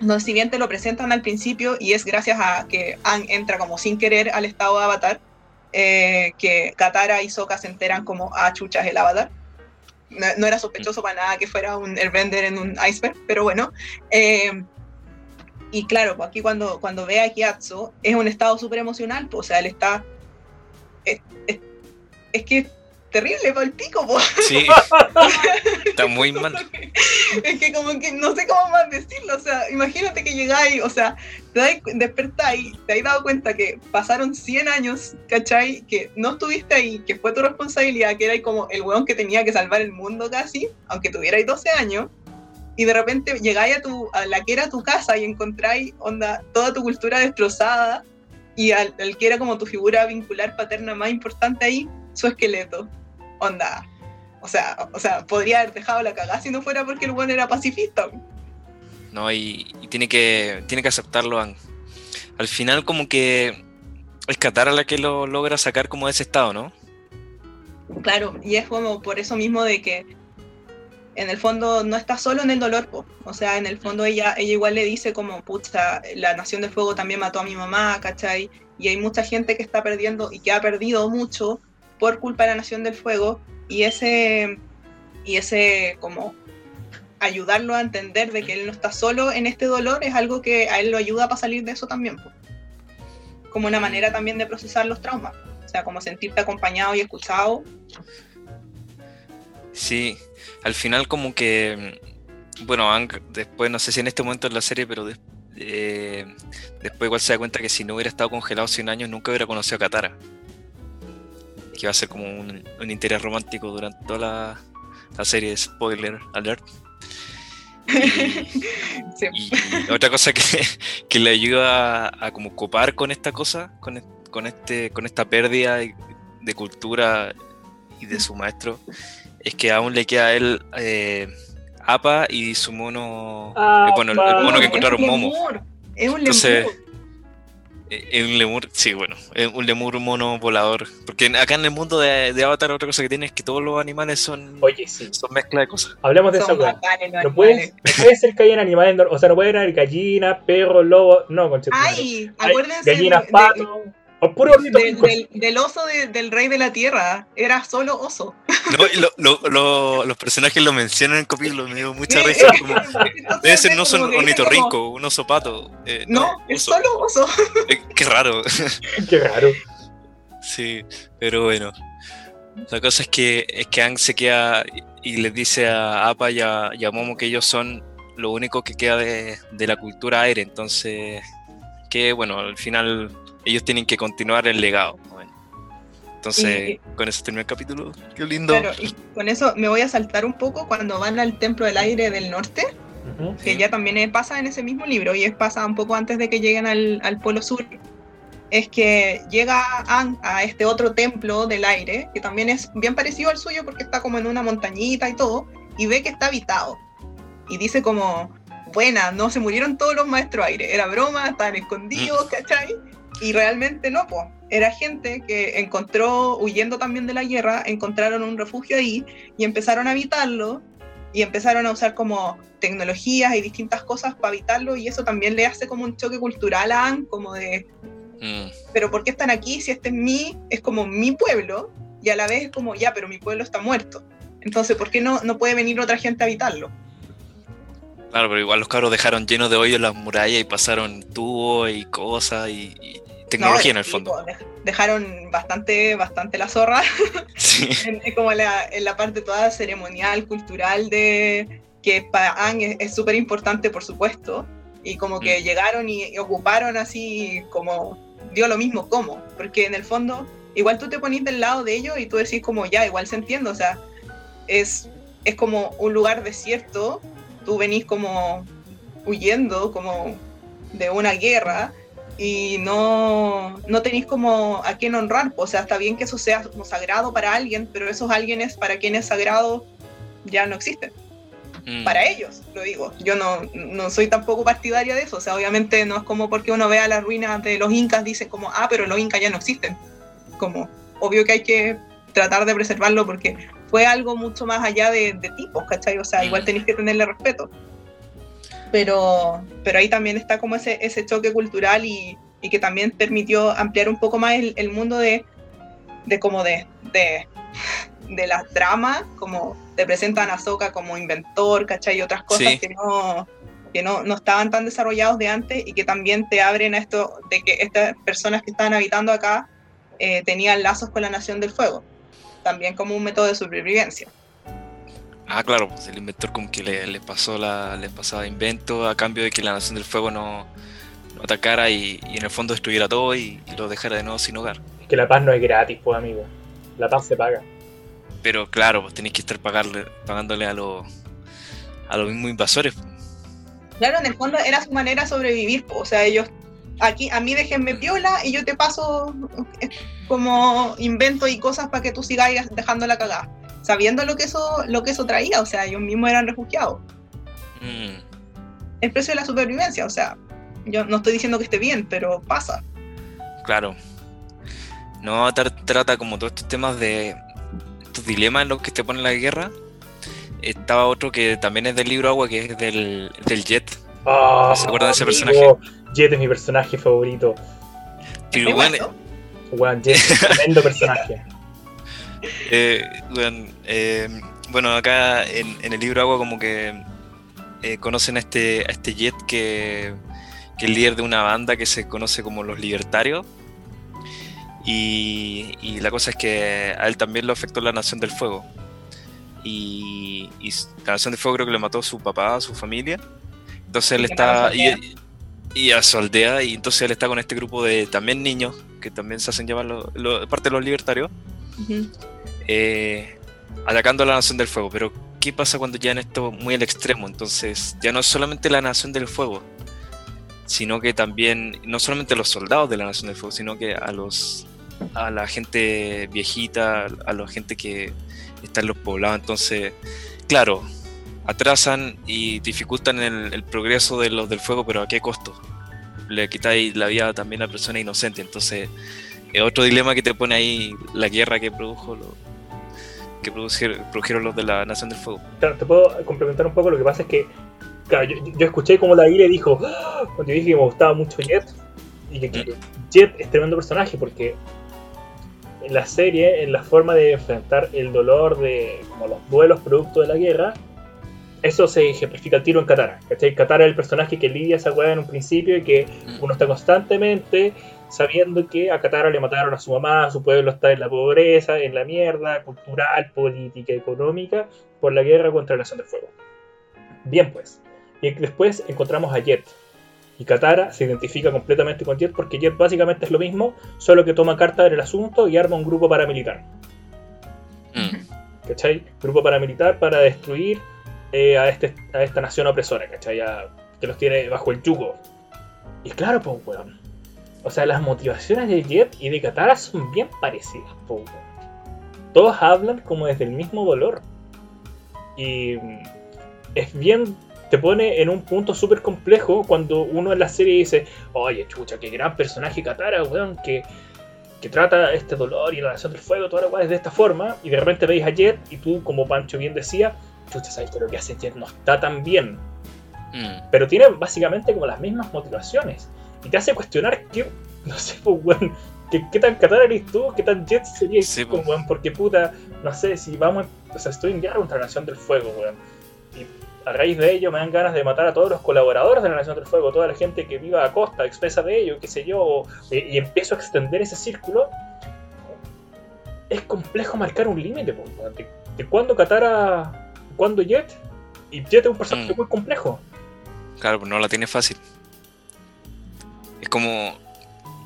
Entonces, si bien te lo presentan al principio y es gracias a que Aang entra como sin querer al estado de avatar, eh, que Katara y Sokka se enteran como a chuchas el avatar. No, no era sospechoso para nada que fuera un airbender en un iceberg, pero bueno. eh, y claro, pues aquí cuando, cuando ve a Kiatsu es un estado súper emocional, pues, o sea, él está... Es, es- es que es terrible para el pico, sí. Está muy mal. Es que como que no sé cómo más decirlo, o sea, imagínate que llegáis, o sea, te dais- despertáis, te habéis dado cuenta que pasaron 100 años, ¿cachai? Que no estuviste ahí, que fue tu responsabilidad, que erais como el weón que tenía que salvar el mundo casi, aunque tuvierais 12 años, y de repente llegáis a, tu, a la que era tu casa y encontráis, onda, toda tu cultura destrozada, y al, al que era como tu figura vincular paterna más importante ahí, su esqueleto, onda. O sea, o sea, podría haber dejado la cagada si no fuera porque el weón era pacifista. ¿no? Y, y tiene que tiene que aceptarlo. Al final como que es Katara la que lo logra sacar como de ese estado, ¿no? Claro, y es como por eso mismo de que en el fondo no está solo en el dolor, po. o sea, en el fondo ella, ella igual le dice como, pucha, la Nación del Fuego también mató a mi mamá, ¿cachai? Y hay mucha gente que está perdiendo y que ha perdido mucho por culpa de la Nación del Fuego, y ese, y ese como ayudarlo a entender de que él no está solo en este dolor es algo que a él lo ayuda para salir de eso también, como una manera también de procesar los traumas, o sea, como sentirte acompañado y escuchado Sí, al final como que, bueno, después, no sé si en este momento en la serie, pero des- eh, después igual se da cuenta que si no hubiera estado congelado 100 años nunca hubiera conocido a Katara. Que va a ser como un, un interés romántico durante toda la, la serie, spoiler alert. Y, Sí. y otra cosa que, que le ayuda a, a como copar con esta cosa, con, es- con, este, con esta pérdida de, de cultura y de su maestro, es que aún le queda a él eh, Apa y su mono, eh, bueno, el, el mono que encontraron Momo. Es un Entonces, Es un lemur, sí, bueno, es un lemur mono volador. Porque acá en el mundo de, de Avatar otra cosa que tiene es que todos los animales son, Oye, sí. son mezcla de cosas. Hablemos de los No puede, ser que hayan animales, o sea, no puede haber gallinas, perros, lobos, no, conchetumare. Ay, acuérdense gallinas, de- patos, puro de- del, del oso de- del rey de la tierra. Era solo oso. No, y lo- lo- lo- los personajes lo mencionan en capítulo, me dio mucha risa. es- como, debe ser no como son que dicen ornitorrinco, un oso pato. eh, No, es oso. solo oso. Eh, qué raro. Qué raro. Sí, pero bueno. La cosa es que es que Aang se queda y les dice a Appa y a, y a Momo que ellos son lo único que queda de, de la cultura aire. Entonces, que bueno, al final ellos tienen que continuar el legado. Bueno, Entonces, Y- con eso termina el capítulo. Qué lindo. Claro, y con eso me voy a saltar un poco cuando van al Templo del Aire del Norte, Ujú. que ya también pasa en ese mismo libro y es pasa un poco antes de que lleguen al, al Polo Sur. Es que llega Aang a este otro templo del aire, que también es bien parecido al suyo porque está como en una montañita y todo, y ve que está habitado. Y dice como, buena, no se murieron todos los maestros aire, era broma, estaban escondidos, ¿cachai? Y realmente no, pues. Era gente que encontró, huyendo también de la guerra, encontraron un refugio ahí y empezaron a habitarlo y empezaron a usar como tecnologías y distintas cosas para habitarlo y eso también le hace como un choque cultural a Aang, como de, Mm, pero ¿por qué están aquí si este es mi, es como mi pueblo y a la vez es como, ya, pero mi pueblo está muerto? Entonces, ¿por qué no, no puede venir otra gente a habitarlo? Claro, pero igual los cabros dejaron llenos de hoyos las murallas y pasaron tubos y cosas y, y tecnología en No, el sí, fondo. Dejaron bastante, bastante la zorra Sí. en, en como la, en la parte toda ceremonial, cultural de que para Aang es- es súper importante, por supuesto, y como que Mm. llegaron y, y ocuparon así como dio lo mismo como, porque en el fondo igual tú te ponís del lado de ellos y tú decís como ya, igual se entiende, o sea, es, es como un lugar desierto, tú venís como huyendo como de una guerra y no, no tenéis como a quién honrar. O sea, está bien que eso sea como sagrado para alguien, pero esos alguienes para quien es sagrado ya no existen. Mm, Para ellos, lo digo. Yo no, no soy tampoco partidaria de eso. O sea, obviamente no es como porque uno vea las ruinas de los incas, dice como, ah, pero los incas ya no existen. Como, obvio que hay que tratar de preservarlo porque fue algo mucho más allá de, de tipos, ¿cachai? O sea, igual Mm. tenéis que tenerle respeto. Pero, pero ahí también está como ese, ese choque cultural y, y que también permitió ampliar un poco más el, el mundo de, de como de, de, de las dramas, como te presentan a Ahsoka como inventor, ¿cachai? Y otras cosas Sí. que no que no, no estaban tan desarrollados de antes y que también te abren a esto de que estas personas que estaban habitando acá eh, tenían lazos con la Nación del Fuego, también como un método de supervivencia. Ah, claro, pues el inventor como que le, le pasó la, le pasaba invento a cambio de que la Nación del Fuego no, no atacara y, y en el fondo destruyera todo y, y lo dejara de nuevo sin hogar. Es que la paz no es gratis, pues amigo. La paz se paga. Pero claro, pues tenéis que estar pagarle, pagándole a los a los mismos invasores. Claro, en el fondo era su manera de sobrevivir, po, o sea, ellos, aquí, a mí déjenme piola y yo te paso eh, como invento y cosas para que tú sigas dejando la cagada, sabiendo lo que eso, lo que eso traía, o sea, ellos mismos eran refugiados. Mm, El precio de la supervivencia, o sea, yo no estoy diciendo que esté bien, pero pasa. claro. No tra- trata como todos estos temas de estos dilemas en los que te pone la guerra. Estaba otro que también es del libro Agua, que es del, del Jet. Ah, ¿Se acuerdan de ese personaje? Jet es mi personaje favorito. Pero bueno, Jet es un tremendo personaje. Eh, bueno, eh, bueno, acá en, en el libro Agua como que eh, conocen a este, a este Jet que, que es líder de una banda que se conoce como los Libertarios. Y, y la cosa es que a él también lo afectó la Nación del Fuego. Y, la Nación del Fuego creo que le mató a su papá, a su familia. Entonces él está... Y, y a su aldea. Y entonces él está con este grupo de también niños, que también se hacen llamar lo- lo- parte de los libertarios Ujú. Eh, atacando a la Nación del Fuego. Pero, ¿qué pasa cuando en esto muy al extremo? Entonces, ya no es solamente la Nación del Fuego, sino que también, no solamente los soldados de la Nación del Fuego, sino que a los a la gente viejita, a la gente que está en los poblados. Entonces, claro, atrasan y dificultan el, el progreso de los del fuego, pero ¿a qué costo? Le quitáis la vida también a personas inocentes. Entonces, es otro dilema que te pone ahí la guerra que produjo lo- que produjeron, produjeron los de la Nación del Fuego. Claro, te puedo complementar un poco. Lo que pasa es que, claro, yo, yo escuché como la Guile dijo, "Ah", cuando yo dije que me gustaba mucho Jet, y que, que Jet es tremendo personaje porque en la serie, en la forma de enfrentar el dolor de como los duelos producto de la guerra, eso se ejemplifica al tiro en Katara. ¿cachai? Katara es el personaje que lidia esa weá en un principio y que uno está constantemente sabiendo que a Katara le mataron a su mamá, su pueblo está en la pobreza, en la mierda, cultural, política, económica, por la guerra contra la Nación del Fuego. Bien pues. Y después encontramos a Jet. Y Katara se identifica completamente con Jet porque Jet básicamente es lo mismo, solo que toma carta del asunto y arma un grupo paramilitar. Mm. ¿Cachai? Grupo paramilitar para destruir eh, a, este, a esta nación opresora, ¿cachai? A- que los tiene bajo el yugo. Y claro, pues, weón. O sea, las motivaciones de Jet y de Katara son bien parecidas, weón. Todos hablan como desde el mismo dolor. Y mm, es bien. Te pone en un punto súper complejo cuando uno en la serie dice: Oye, chucha, qué gran personaje Katara, weón, que, que trata este dolor y la nación del fuego, toda la weá de esta forma. Y de repente veis a Jet y tú, como Pancho bien decía, chucha, sabes que lo que hace Jet no está tan bien Mm. pero tiene básicamente como las mismas motivaciones. Y te hace cuestionar qué, no sé, pues, weón, qué, qué tan Katara eres tú, qué tan Jet serías Sí, tú, pues. weón, porque puta, no sé, si vamos, o sea, estoy en guerra contra la Nación del Fuego, weón. Y a raíz de ello me dan ganas de matar a todos los colaboradores de la Nación del Fuego, toda la gente que viva a costa, expresa de ello, qué sé yo, o- y, y empiezo a extender ese círculo. Es complejo marcar un límite, pues, weón, de, de cuándo Katara, cuándo Jet, y Jet es un personaje Mm. muy complejo. Claro, pues no la tiene fácil. Es como.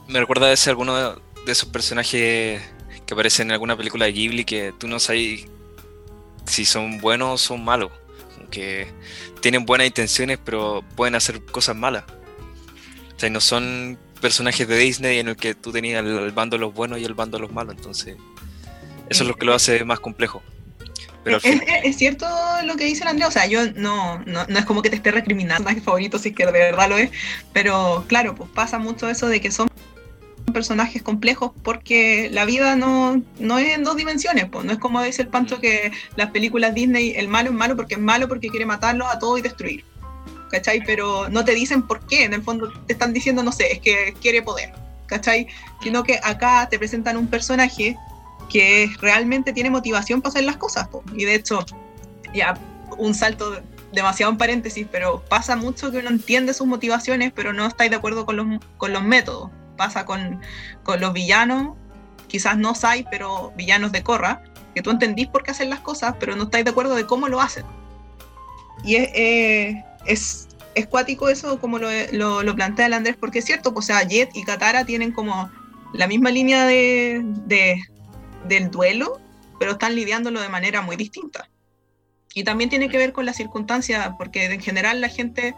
Me recuerda a veces alguno de, esos personajes que aparecen en alguna película de Ghibli que tú no sabes si son buenos o son malos. Que tienen buenas intenciones, pero pueden hacer cosas malas. O sea, no son personajes de Disney en el que tú tenías el, el bando de los buenos y el bando de los malos. Entonces, eso es lo que lo hace más complejo. Pero es, es- es cierto lo que dice el Andrea, o sea, yo no, no, no es como que te esté recriminando personaje favorito, si es que de verdad lo es, pero claro, pues pasa mucho eso de que son personajes complejos porque la vida no, no es en dos dimensiones, pues no es como dice el Pancho que las películas Disney, el malo es malo porque es malo porque quiere matarlos a todos y destruir, ¿cachai? Pero no te dicen por qué, en el fondo te están diciendo, no sé, es que quiere poder, ¿cachai? Sino que acá te presentan un personaje que realmente tiene motivación para hacer las cosas. po. Y de hecho, ya un salto demasiado en paréntesis, pero pasa mucho que uno entiende sus motivaciones, pero no estáis de acuerdo con los, con los métodos. Pasa con, con los villanos, quizás no Sai, pero villanos de Korra, que tú entendís por qué hacen las cosas, pero no estáis de acuerdo de cómo lo hacen. Y es, eh, es, es cuático eso, como lo, lo, lo plantea el Andrés, porque es cierto, pues, o sea, Jet y Katara tienen como la misma línea de, de, del duelo, pero están lidiándolo de manera muy distinta. Y también tiene que ver con las circunstancias, porque en general la gente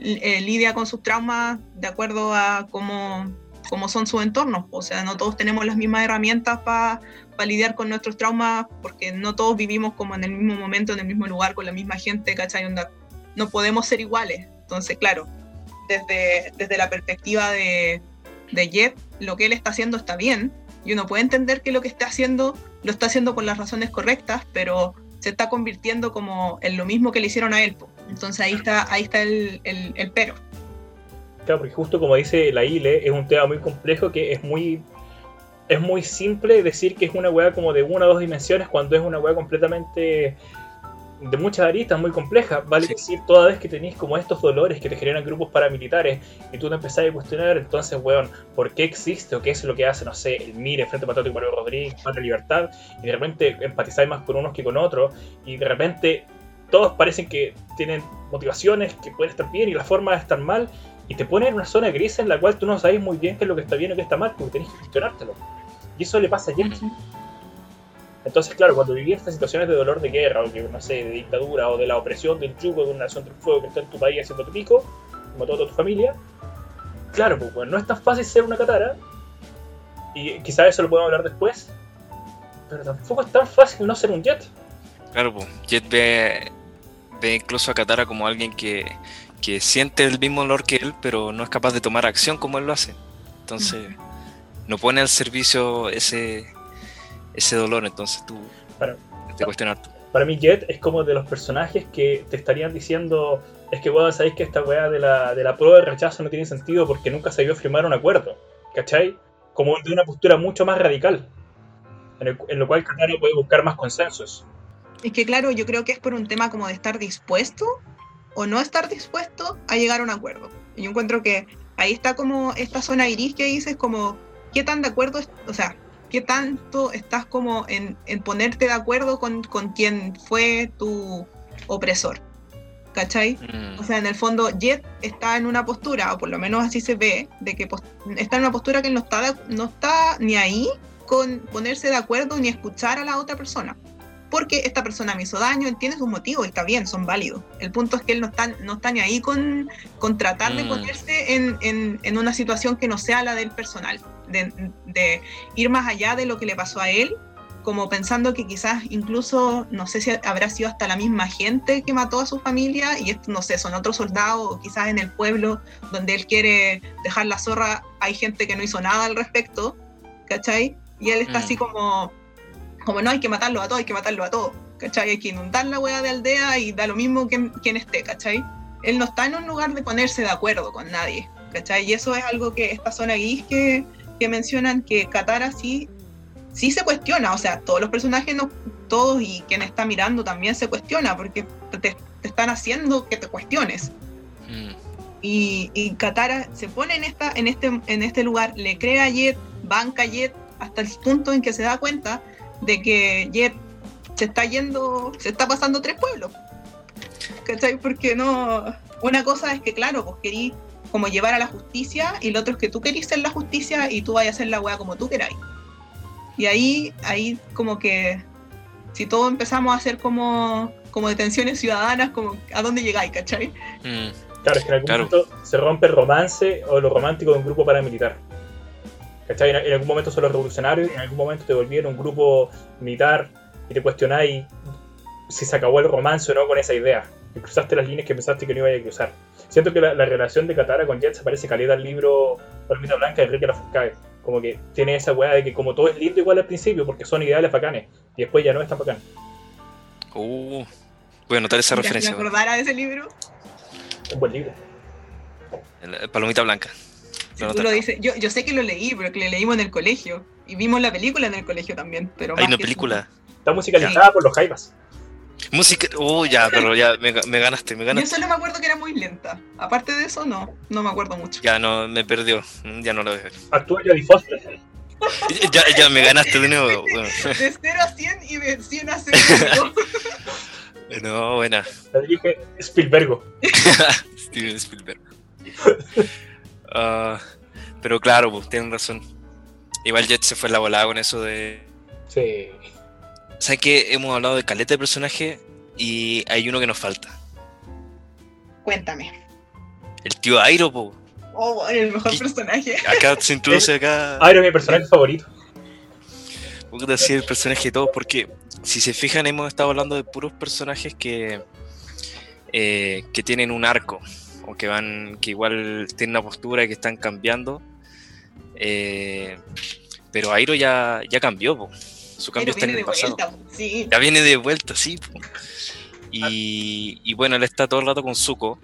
eh, lidia con sus traumas de acuerdo a cómo, cómo son sus entornos. O sea, no todos tenemos las mismas herramientas para lidiar con nuestros traumas, porque no todos vivimos como en el mismo momento, en el mismo lugar, con la misma gente, ¿cachai? Onda, no podemos ser iguales. Entonces, claro, desde, desde la perspectiva de, de Jet, lo que él está haciendo está bien, y uno puede entender que lo que está haciendo lo está haciendo por las razones correctas, pero se está convirtiendo como en lo mismo que le hicieron a él. Entonces ahí está, ahí está el, el, el pero. Claro, porque justo como dice la Ile, es un tema muy complejo que es muy. Es muy simple decir que es una weá como de una o dos dimensiones cuando es una weá completamente de muchas aristas, muy compleja. Vale Sí. decir, toda vez que tenéis como estos dolores que te generan grupos paramilitares y tú te empezás a cuestionar, entonces, weón, ¿por qué existe o qué es lo que hace, no sé, el MIRE, Frente Patriótico Mario Rodríguez, Patria Libertad? Y de repente empatizáis más con unos que con otros y de repente todos parecen que tienen motivaciones que pueden estar bien y la forma de estar mal y te ponen en una zona gris en la cual tú no sabes muy bien qué es lo que está bien o qué está mal porque tenés que cuestionártelo. Y eso le pasa a James. Entonces, claro, cuando viví estas situaciones de dolor de guerra, o que, no sé, de dictadura, o de la opresión del yugo de una nación del fuego que está en tu país haciendo tu pico, como toda tu familia, claro, pues bueno, no es tan fácil ser una Katara, y quizás eso lo podemos hablar después, pero tampoco es tan fácil no ser un Jet. Claro, pues, Jet ve, ve incluso a Katara como alguien que, que siente el mismo dolor que él, pero no es capaz de tomar acción como él lo hace. Entonces, no pone al servicio ese, ese dolor, entonces tú Para- te cuestionas. Para mí Jet es como de los personajes que te estarían diciendo, es que vos sabéis que esta weá de la, de la prueba de rechazo no tiene sentido porque nunca se vio firmar un acuerdo, ¿cachai? Como de una postura mucho más radical, en, el- en lo cual Katara puede buscar más consensos. Es que claro, yo creo que es por un tema como de estar dispuesto o no estar dispuesto a llegar a un acuerdo. Y yo encuentro que ahí está como esta zona gris que dices, como qué tan de acuerdo, es- o sea, qué tanto estás como en, en ponerte de acuerdo con, con quien fue tu opresor. ¿cachai? Mm. O sea, en el fondo, Jet está en una postura, o por lo menos así se ve, de que está en una postura que no está, de- no está ni ahí con ponerse de acuerdo ni escuchar a la otra persona. Porque esta persona me hizo daño, él tiene sus motivos y está bien, son válidos. El punto es que él no está, no está ni ahí con, con tratar de Mm. ponerse en, en- en una situación que no sea la del personal, de, de ir más allá de lo que le pasó a él como pensando que quizás incluso, no sé si habrá sido hasta la misma gente que mató a su familia y esto, no sé, son otros soldados o quizás en el pueblo donde él quiere dejar la zorra, hay gente que no hizo nada al respecto, ¿cachai? Y él está Mm. así como, como no hay que matarlo a todos, hay que matarlo a todos, ¿cachai? Hay que inundar la hueá de aldea y da lo mismo que, quien esté, ¿cachai? Él no está en un lugar de ponerse de acuerdo con nadie, ¿cachai? Y eso es algo que esta zona gris que, que mencionan que Katara sí sí se cuestiona, o sea, todos los personajes, no, todos y quien está mirando también se cuestiona, porque te, te están haciendo que te cuestiones. Mm. Y, y Katara se pone en, esta, en, este, en este lugar, le crea a Jet, banca a Jet, hasta el punto en que se da cuenta de que Jet se está yendo, se está pasando tres pueblos. ¿Cachai? Porque no. Una cosa es que, claro, vos querís como llevar a la justicia, y lo otro es que tú querís ser la justicia y tú vayas a hacer la weá como tú queráis. Y ahí, ahí como que si todos empezamos a hacer como, como detenciones ciudadanas, como a dónde llegáis, ¿cachai? Mm. Claro, es que en algún Claro. momento se rompe el romance o lo romántico de un grupo paramilitar. ¿Cachai? En, en algún momento son los revolucionarios en algún momento te volvieron un grupo militar y te cuestionáis si se acabó el romance o no con esa idea. Y cruzaste las líneas que pensaste que no ibas a cruzar. Siento que la, la relación de Katara con Jet se parece caleta al libro Palomita Blanca de Enrique Lafourcade. Como que tiene esa weá de que como todo es lindo igual al principio porque son ideales bacanes y después ya no es tan bacán. Uh, voy a anotar esa referencia. me acordara de ese libro. Un buen libro. Palomita Blanca. Si Lo tú anoté. lo dices, yo, yo sé que lo leí, pero que lo leímos en el colegio. Y vimos la película en el colegio también. Pero Hay una película. Está musicalizada por los Jaivas. Música. Uh, ya, pero ya me, me ganaste, me Yo ganaste. solo me acuerdo que era muy lenta. Aparte de eso, no, no me acuerdo mucho. Ya no, me perdió. Mm, Ya no lo veo. Actúa Jodie Foster. Ya, ya me ganaste de nuevo. Bueno. De 0 a 100 y de 100 a 0. No, buena. La dirige Spielbergo. Steven Spielberg. Ah, pero claro, pues tienen razón. Igual Jet se fue la volada con eso de. Sí. ¿Sabes qué? Hemos hablado de caleta de personaje y hay uno que nos falta. Cuéntame. El tío Airo, po. Oh, el mejor ¿Qué? personaje. Acá se introduce acá. Ahora es mi personaje favorito. Puta, sí, el personaje de todos, porque si se fijan, hemos estado hablando de puros personajes que, eh, que tienen un arco, o que van, que igual tienen una postura y que están cambiando. Eh, pero Airo ya, ya cambió, po. Su cambio Pero está en viene el de pasado. vuelta. Sí. Ya viene de vuelta, sí. po. Y, y bueno, él está todo el rato con Zuko.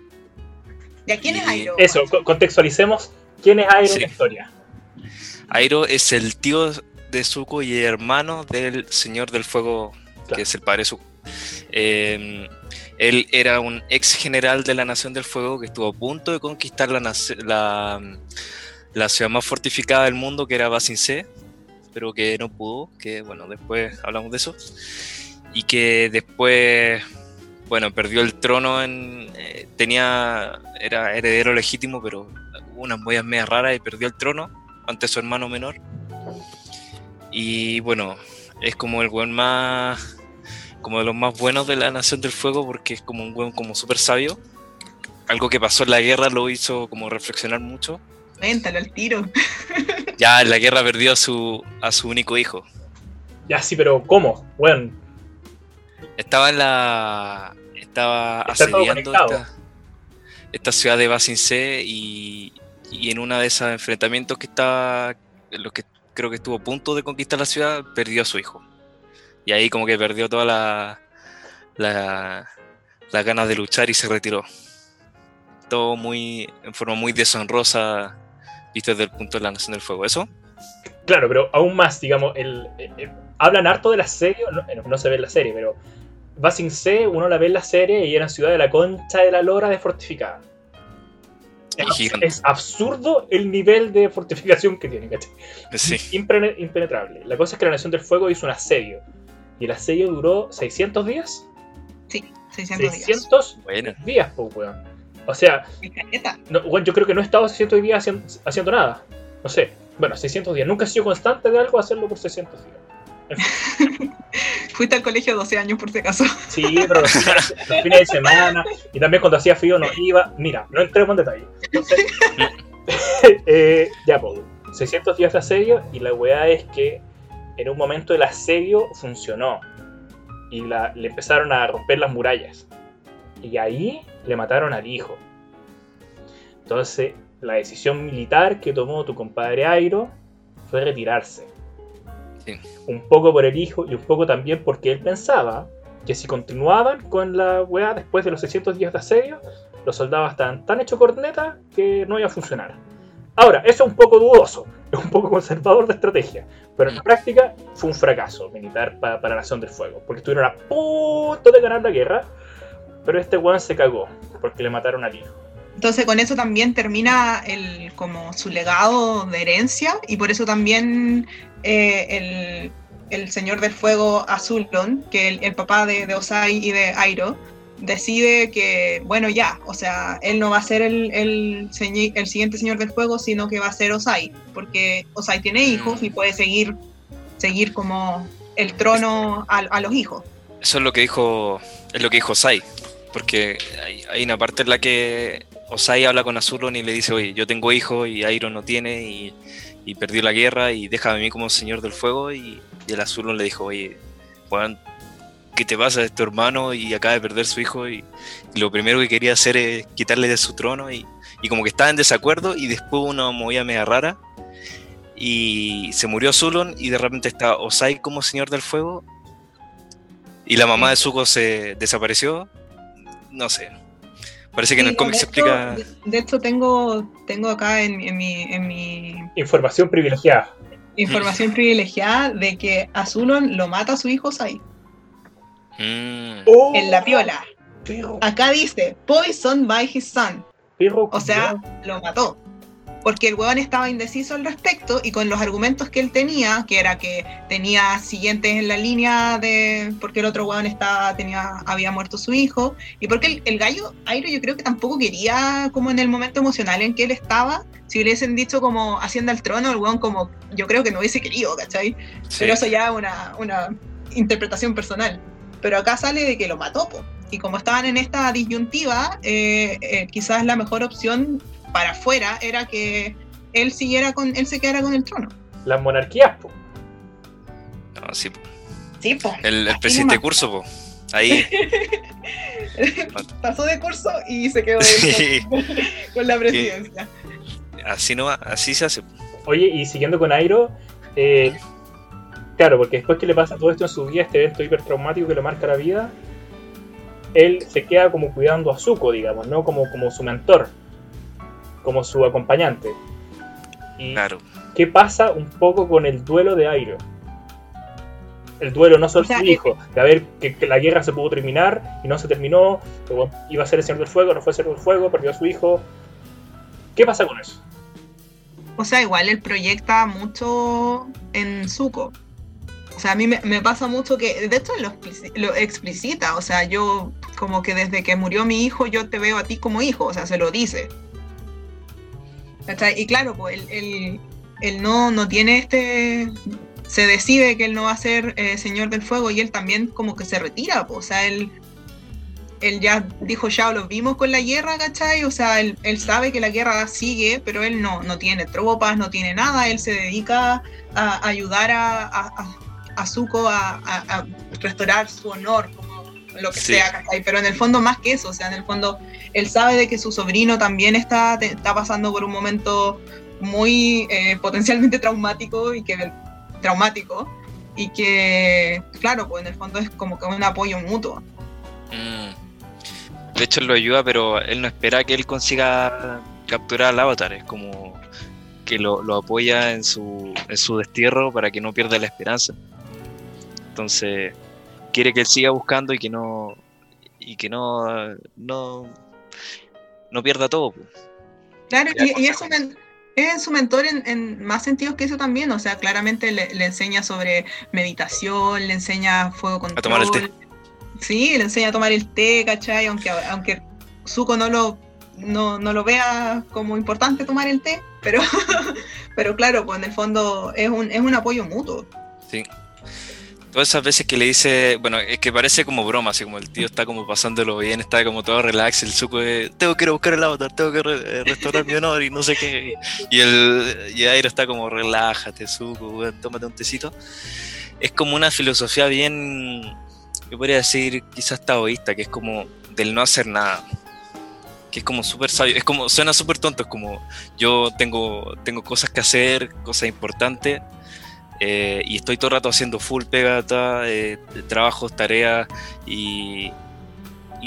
¿Y a quién es Airo? Eso, co- contextualicemos quién es Sí. en la historia. Airo es el tío de Zuko y hermano del Señor del Fuego, Claro. que es el padre de Zuko. Eh, él era un ex general de la Nación del Fuego que estuvo a punto de conquistar la, la, la ciudad más fortificada del mundo, que era Basin C, pero que no pudo, que bueno, después hablamos de eso. Y que después, bueno, perdió el trono en... eh, tenía... era heredero legítimo, pero hubo unas movidas medias raras y perdió el trono ante su hermano menor. Y bueno, es como el buen más. como de los más buenos de la Nación del Fuego, porque es como un buen como súper sabio. Algo que pasó en la guerra lo hizo como reflexionar mucho. Cuéntalo al tiro. Ya en la guerra perdió a su, a su único hijo. Ya sí, pero ¿cómo? Bueno, Estaba en la. Estaba Está asediando esta, esta ciudad de Basin C y, y en uno de esos enfrentamientos que estaba. los que creo que estuvo a punto de conquistar la ciudad, perdió a su hijo. Y ahí como que perdió toda la. la las ganas de luchar y se retiró. Todo muy. en forma muy deshonrosa, visto desde el punto de la Nación del Fuego. ¿Eso? claro, pero aún más, digamos, el, el- el- hablan harto de la serie, no, eh, no se ve en la serie, pero Basing C, uno la ve en la serie y era ciudad de la concha de la lora de fortificada. Es, absurdo el nivel de fortificación que tiene, ¿cachai? Sí. Impene- impenetrable. La cosa es que la Nación del Fuego hizo un asedio. Y el asedio duró 600 días. 600 días. 600 Bueno. días, pues, weón. O sea, no, weón, yo creo que no he estado 600 días haciendo, haciendo nada. No sé. Bueno, 600 días. Nunca he sido constante de algo hacerlo por 600 días. Fuiste al colegio 12 años por si acaso. Sí, pero los fines, los fines de semana y también cuando hacía frío no iba. Mira, no entremos en detalle. Entonces, eh, ya, pues, 600 días de asedio y la weá es que en un momento el asedio funcionó y la- le empezaron a romper las murallas. Y ahí le mataron al hijo. Entonces, la decisión militar que tomó tu compadre Airo fue retirarse. Sí. Un poco por el hijo y un poco también porque él pensaba que si continuaban con la weá después de los 600 días de asedio, los soldados estaban tan hechos corneta que no iba a funcionar. Ahora, eso es un poco dudoso, es un poco conservador de estrategia, pero en la práctica fue un fracaso militar pa- para la Nación del Fuego, porque estuvieron a punto de ganar la guerra, pero este weón se cagó, porque le mataron al hijo. Entonces con eso también termina el, como su legado de herencia y por eso también eh, el, el Señor del Fuego Azulon, que el, el papá de, de Osai y de Airo, decide que, bueno, ya, o sea, él no va a ser el, el, señi- el siguiente Señor del Fuego, sino que va a ser Osai, porque Osai tiene hijos y puede seguir, seguir como el trono a, a los hijos. Eso es lo que dijo, es lo que dijo Osai, porque hay, hay una parte en la que Osai habla con Azulon y le dice, oye, yo tengo hijo y Airo no tiene y, perdió la guerra y déjame a mí como señor del fuego y, el Azulon le dijo, oye, Juan, ¿qué te pasa? Es tu hermano y acaba de perder su hijo y, lo primero que quería hacer es quitarle de su trono y, y como que estaba en desacuerdo y después una movida media rara y se murió Azulon y de repente está Osai como señor del fuego y la mamá de Zuko se desapareció. No sé. Parece que en Sí, el cómic se explica. De, de hecho, tengo, tengo acá en, en mi, en mi Información privilegiada. información privilegiada de que Azulon lo mata a su hijo Sai Mm, Oh, en la piola. Acá dice Poison by his son. O sea, lo mató. Porque el huevón estaba indeciso al respecto y con los argumentos que él tenía, que era que tenía siguientes en la línea de. porque el otro huevón estaba, tenía, había muerto su hijo. Y porque el, el gallo, Airo, yo creo que tampoco quería, como en el momento emocional en que él estaba, si hubiesen dicho como haciendo al trono, el huevón como yo creo que no hubiese querido, ¿cachai? sí. Pero eso ya es una, una interpretación personal. Pero acá sale de que lo mató, po. Y como estaban en esta disyuntiva, eh, eh, quizás la mejor opción para afuera era que él siguiera con, él se quedara con el trono. Las monarquías, po. No, sí, po. Sí, po. El, el presidente de curso, po. Ahí. Pasó de curso y se quedó con, con la presidencia. así no va, así se hace. Oye, y siguiendo con Airo, eh, claro, porque después que le pasa todo esto en su vida, este evento hipertraumático que le marca la vida, él se queda como cuidando a Zuko, digamos, ¿no? Como, como su mentor, como su acompañante. Y Claro. qué pasa un poco con el duelo de Airo. El duelo no solo O sea, su eh, hijo, de ver que, que la guerra se pudo terminar y no se terminó, que bueno, iba a ser el Señor del Fuego, no fue el Señor del Fuego, perdió a su hijo. ¿Qué pasa con eso? O sea, igual él proyecta mucho en Zuko. O sea, a mí me, me pasa mucho que, de hecho, lo, lo explicita. O sea, yo como que desde que murió mi hijo, yo te veo a ti como hijo. O sea, se lo dice. ¿Cachai? Y claro, pues él, no, no tiene este... Se decide que él no va a ser eh, Señor del Fuego y él también como que se retira. o sea, él, ya dijo, ya lo vimos con la guerra, ¿cachai? O sea, él, sabe que la guerra sigue, pero él no, tiene tropas, no tiene nada, él se dedica a ayudar a, a, a- Zuko a, restaurar su honor, lo que Sí. sea, ¿cachai? Pero en el fondo más que eso, o sea, en el fondo él sabe de que su sobrino también está, está pasando por un momento muy eh, potencialmente traumático y que traumático y que claro pues en el fondo es como que un apoyo mutuo Mm. De hecho, él lo ayuda, pero él no espera que él consiga capturar al avatar. Es como que lo, lo apoya en su, en su destierro para que no pierda la esperanza. Entonces, quiere que él siga buscando y que no. y que no. no, no pierda todo. Claro, y, y es, su men- es su mentor en, en más sentidos que eso también, o sea, claramente le, le enseña sobre meditación, le enseña fuego control, tomar el té. Sí, le enseña a tomar el té, ¿cachai? Aunque, aunque Zuko no lo, no, no lo vea como importante tomar el té, pero, pero claro, pues en el fondo es un, es un apoyo mutuo. Sí. Todas esas veces que le dice, bueno, es que parece como broma, así como el tío está como pasándolo bien, está como todo relax, el suco de, tengo que ir a buscar el avatar, tengo que re- restaurar mi honor y no sé qué. Y el y Airo está como, relájate, suco, tómate un tecito. Es como una filosofía bien, yo podría decir, quizás taoísta, que es como del no hacer nada. Que es como súper sabio, es como, suena súper tonto, es como, yo tengo, tengo cosas que hacer, cosas importantes, eh, y estoy todo el rato haciendo full pega, ta, eh, trabajos, tareas y,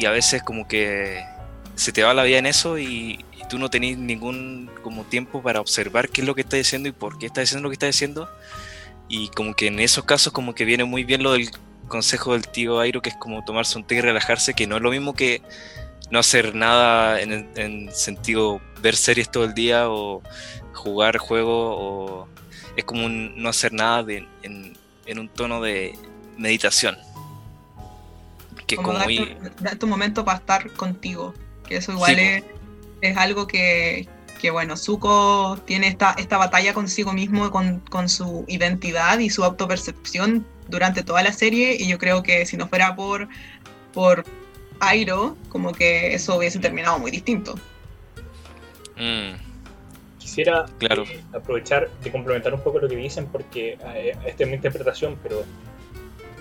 a veces como que se te va la vida en eso y, y tú no tenés ningún como tiempo para observar qué es lo que estás haciendo y por qué estás haciendo lo que estás haciendo. Y como que en esos casos como que viene muy bien lo del consejo del tío Airo que es como tomarse un té y relajarse que no es lo mismo que no hacer nada en, en sentido ver series todo el día o jugar juegos o es como un no hacer nada de- en, en un tono de meditación. Que como como muy. un momento para estar contigo. Que eso igual Sí, es, es algo que, que, bueno, Zuko tiene esta, esta batalla consigo mismo, con, con su identidad y su autopercepción durante toda la serie. Y yo creo que si no fuera por, por Airo, como que eso hubiese terminado muy distinto. Mm, Quisiera Claro. eh, aprovechar de complementar un poco lo que dicen porque eh, esta es mi interpretación, pero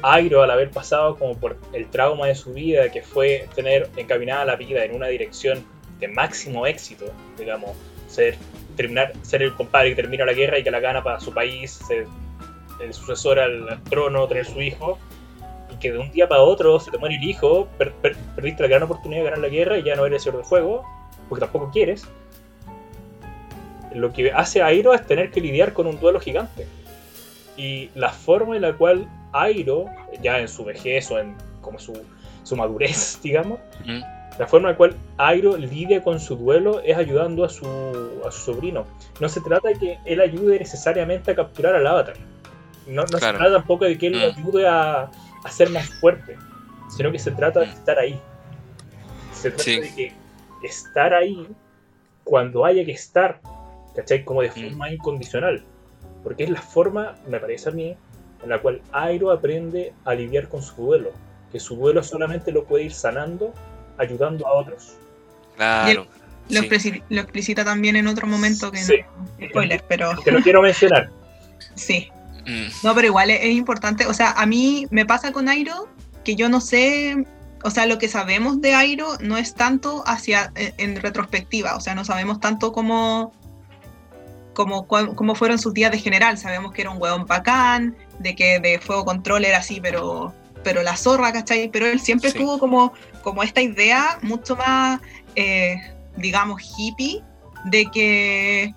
Airo al haber pasado como por el trauma de su vida, que fue tener encaminada la vida en una dirección de máximo éxito, digamos, ser terminar ser el compadre que termina la guerra y que la gana para su país, ser el sucesor al, trono, tener su hijo, y que de un día para otro se te muere el hijo, per- per- perdiste la gran oportunidad de ganar la guerra y ya no eres señor del fuego, porque tampoco quieres lo que hace Airo es tener que lidiar con un duelo gigante. Y la forma en la cual Airo, ya en su vejez o en como su, su madurez, digamos, mm, la forma en la cual Airo lidia con su duelo es ayudando a su, a su sobrino. No se trata de que él ayude necesariamente a capturar al avatar. No, no Claro. se trata tampoco de que él Mm. ayude a, a ser más fuerte, sino que se trata de estar ahí. Se trata Sí. de que estar ahí cuando haya que estar, ¿cachai? Como de Mm. forma incondicional. Porque es la forma, me parece a mí, en la cual Airo aprende a lidiar con su duelo. Que su duelo solamente lo puede ir sanando ayudando a otros. claro. Lo, sí. lo explicita también en otro momento que Sí. no. Spoiler, pero Que no quiero mencionar. sí. Mm, No, pero igual es, es importante. O sea, a mí me pasa con Airo que yo no sé. O sea, lo que sabemos de Airo no es tanto hacia en, en retrospectiva. O sea, no sabemos tanto como, como fueron sus días de general. Sabemos que era un hueón bacán, de que de fuego control era así, pero, pero la zorra, ¿cachai? Pero él siempre Sí. tuvo como, como esta idea mucho más, eh, digamos, hippie, de que,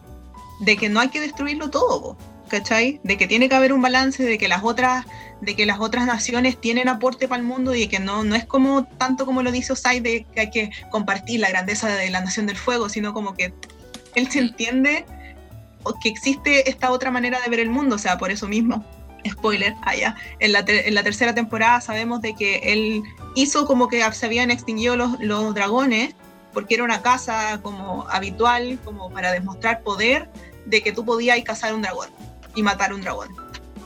de que no hay que destruirlo todo, ¿cachai? De que tiene que haber un balance, de que las otras, de que las otras naciones tienen aporte para el mundo y que no, no es como tanto como lo dice Osai de que hay que compartir la grandeza de la nación del fuego, sino como que él se entiende o que existe esta otra manera de ver el mundo, o sea, por eso mismo, spoiler, allá, en la, ter- en la tercera temporada sabemos de que él hizo como que se habían extinguido los, los dragones, porque era una casa como habitual, como para demostrar poder de que tú podías cazar un dragón y matar un dragón.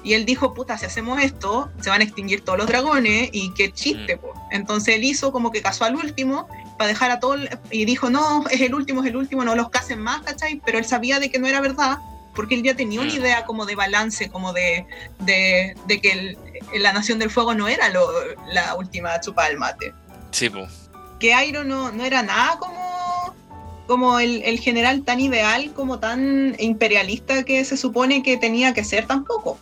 Y él dijo, puta, si hacemos esto, se van a extinguir todos los dragones y qué chiste, po. Entonces él hizo como que cazó al último para dejar a todos, y dijo, no, es el último, es el último, no los casen más, ¿cachai? Pero él sabía de que no era verdad, porque él ya tenía una Mm. idea como de balance, como de, de, de que el- la Nación del Fuego no era lo- la última chupa del mate. sí, po. Que Airo no, no era nada como, como el, el general tan ideal, como tan imperialista que se supone que tenía que ser tampoco.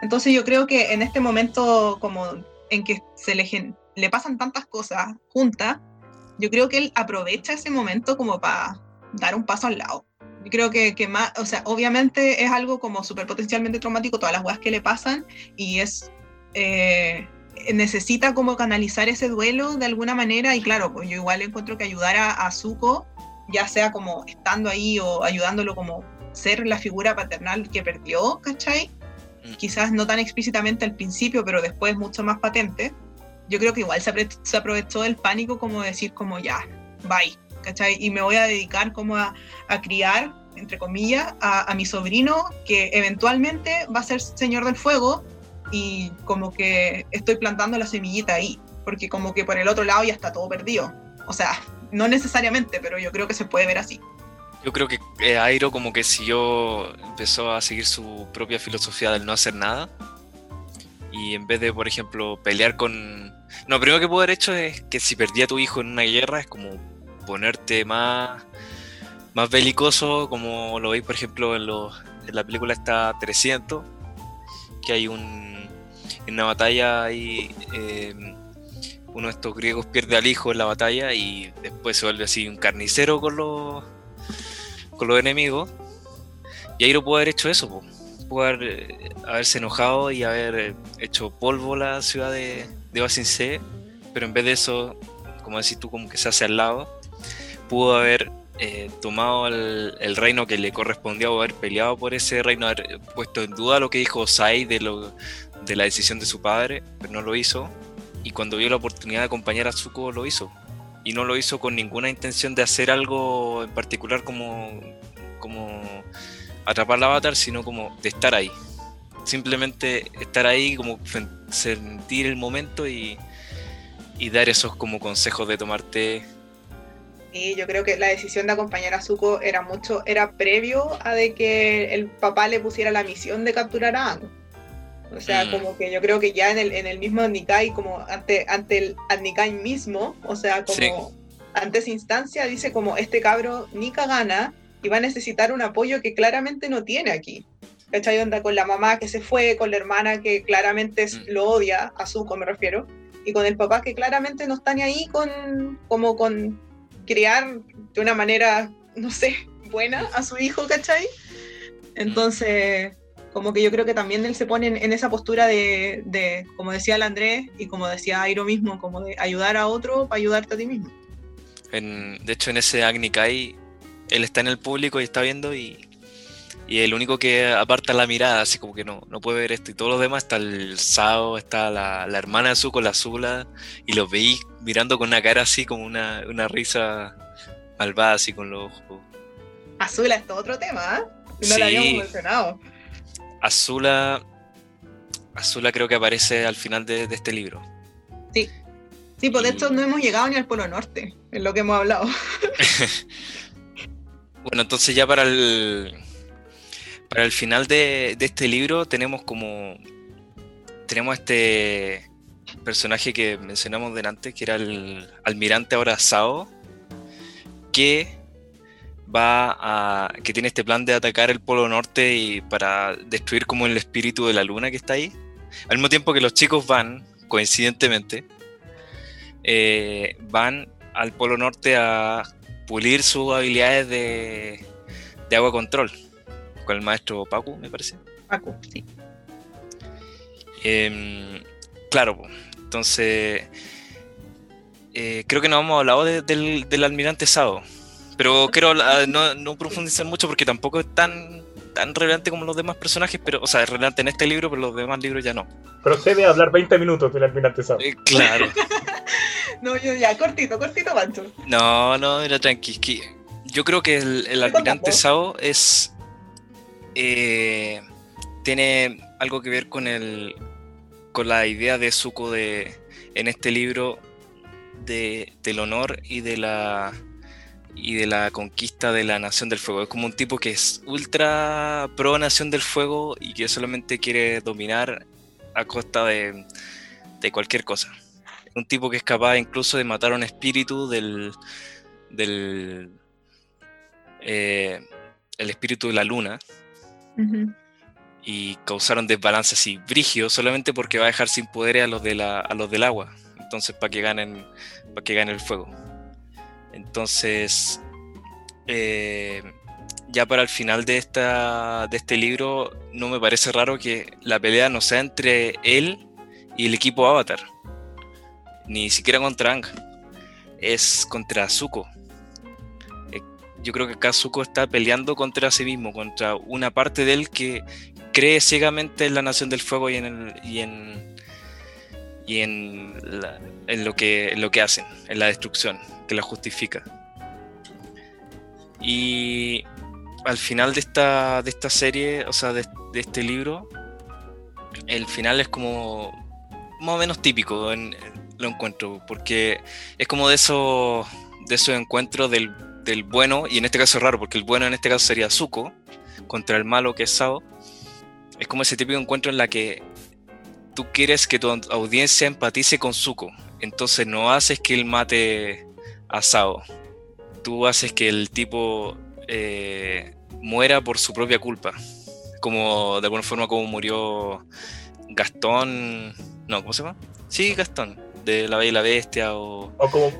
Entonces yo creo que en este momento como en que se le, le pasan tantas cosas juntas, yo creo que él aprovecha ese momento como para dar un paso al lado. Yo creo que, que más, o sea, obviamente es algo como súper potencialmente traumático todas las weas que le pasan y es, eh, necesita como canalizar ese duelo de alguna manera y claro, pues yo igual encuentro que ayudar a, a Zuko, ya sea como estando ahí o ayudándolo como ser la figura paternal que perdió, ¿cachai? Mm. Quizás no tan explícitamente al principio, pero después mucho más patente. Yo creo que igual se, se aprovechó del pánico como decir como ya, bye, ¿cachai? Y me voy a dedicar como a, a criar, entre comillas, a, a mi sobrino que eventualmente va a ser señor del fuego y como que estoy plantando la semillita ahí, porque como que por el otro lado ya está todo perdido. O sea, no necesariamente, pero yo creo que se puede ver así. Yo creo que eh, Airo como que siguió, empezó a seguir su propia filosofía del no hacer nada. Y en vez de, por ejemplo, pelear con... No, lo primero que pudo haber hecho es que si perdía a tu hijo en una guerra es como ponerte más, más belicoso, como lo veis, por ejemplo, en, los, en la película está 300, que hay un... En una batalla ahí... eh, uno de estos griegos pierde al hijo en la batalla y después se vuelve así un carnicero con los con los enemigos. Y Airo pudo haber hecho eso, po. Pudo haber, eh, haberse enojado y haber eh, hecho polvo la ciudad de, de Basin pero en vez de eso, como decís tú, como que se hace al lado, pudo haber eh, tomado el, el reino que le correspondía o haber peleado por ese reino, haber puesto en duda lo que dijo Sai de, lo, de la decisión de su padre, pero no lo hizo. Y cuando vio la oportunidad de acompañar a Zuko, lo hizo y no lo hizo con ninguna intención de hacer algo en particular como, como atrapar la avatar, sino como de estar ahí. Simplemente estar ahí, como sentir el momento y, y dar esos como consejos de tomarte. Y yo creo que la decisión de acompañar a Zuko era mucho, era previo a de que el papá le pusiera la misión de capturar a Aang. O sea, Mm. como que yo creo que ya en el, en el mismo Adnikai, como ante, ante el Adnikai mismo, o sea, como Sí. ante esa instancia, dice como este cabro ni gana y va a necesitar un apoyo que claramente no tiene aquí. ¿Cachai? Onda con la mamá que se fue, con la hermana que claramente Mm. lo odia, a Zuko me refiero, y con el papá que claramente no está ni ahí con, como con criar de una manera, no sé, buena a su hijo, ¿cachai? Entonces, como que yo creo que también él se pone en, en esa postura de, de, como decía el Andrés y como decía Airo mismo, como de ayudar a otro para ayudarte a ti mismo. En, de hecho, en ese Agni Kai, él está en el público y está viendo y, y el único que aparta la mirada, así como que no, no puede ver esto. Y todos los demás, está el Sao, está la, la hermana de Zuko, la Zula, y los veis mirando con una cara así como una, una risa malvada, así con los ojos. Azula es todo otro tema, ¿eh? No lo habíamos Sí. mencionado. Azula, Azula creo que aparece al final de, de este libro. Sí, pues de Y- hecho no hemos llegado ni al Polo Norte, en lo que hemos hablado. Bueno, entonces ya para el, para el final de, este libro tenemos como, tenemos este personaje que mencionamos delante, que era el almirante ahora Sao, que va a, que tiene este plan de atacar el Polo Norte y para destruir como el espíritu de la luna que está ahí. Al mismo tiempo que los chicos van, coincidentemente, eh, van al Polo Norte a pulir sus habilidades de, de agua control con el maestro Pacu, me parece. Paco, sí. Em, claro, entonces eh, creo que no hemos hablado de- del, del almirante Sao, pero quiero hablar- no, no profundizar mucho porque tampoco es tan, tan relevante como los demás personajes, pero, o sea, es relevante en este libro, pero los demás libros ya no. Procede a hablar 20 minutos del almirante Sao. Eh, claro. No, yo ya, cortito, cortito, Pancho. No, no, era tranqui. yo creo que el, el almirante Sao es. eh, tiene algo que ver con el. con la idea de Zuko de. en este libro. De, del honor y de la. y de la conquista de la Nación del Fuego. Es como un tipo que es ultra pro Nación del Fuego y que solamente quiere dominar a costa de, de cualquier cosa un tipo que es capaz incluso de matar a un espíritu del. del. eh, el espíritu de la luna y causar un desbalance así brígido solamente porque va a dejar sin poderes a los, de la, a los del agua. Entonces, para que ganen para que gane el fuego. Entonces, eh, ya para el final de, esta, de este libro, no me parece raro que la pelea no sea entre él y el equipo Avatar ni siquiera contra Ang, es contra Zuko. Eh, Yo creo que acá Zuko está peleando contra sí mismo, contra una parte de él que cree ciegamente en la Nación del Fuego y en, el- y en, y en, en, lo, que, lo que hacen, en la destrucción, que la justifica. Y al final de esta, de esta serie, o sea, de, este libro, el final es como más o menos típico, en, lo encuentro, porque es como de esos, de esos encuentros del, del, bueno, y en este caso es raro, porque el bueno en este caso sería Zuko, contra el malo que es Sao. Es como ese típico encuentro en la que tú quieres que tu audiencia empatice con Zuko, entonces no haces que él mate a Sao, tú haces que el tipo eh, muera por su propia culpa. Como de alguna forma como murió Gastón. No, ¿cómo se llama? Sí, Gastón. De La Bella y la Bestia o. O como.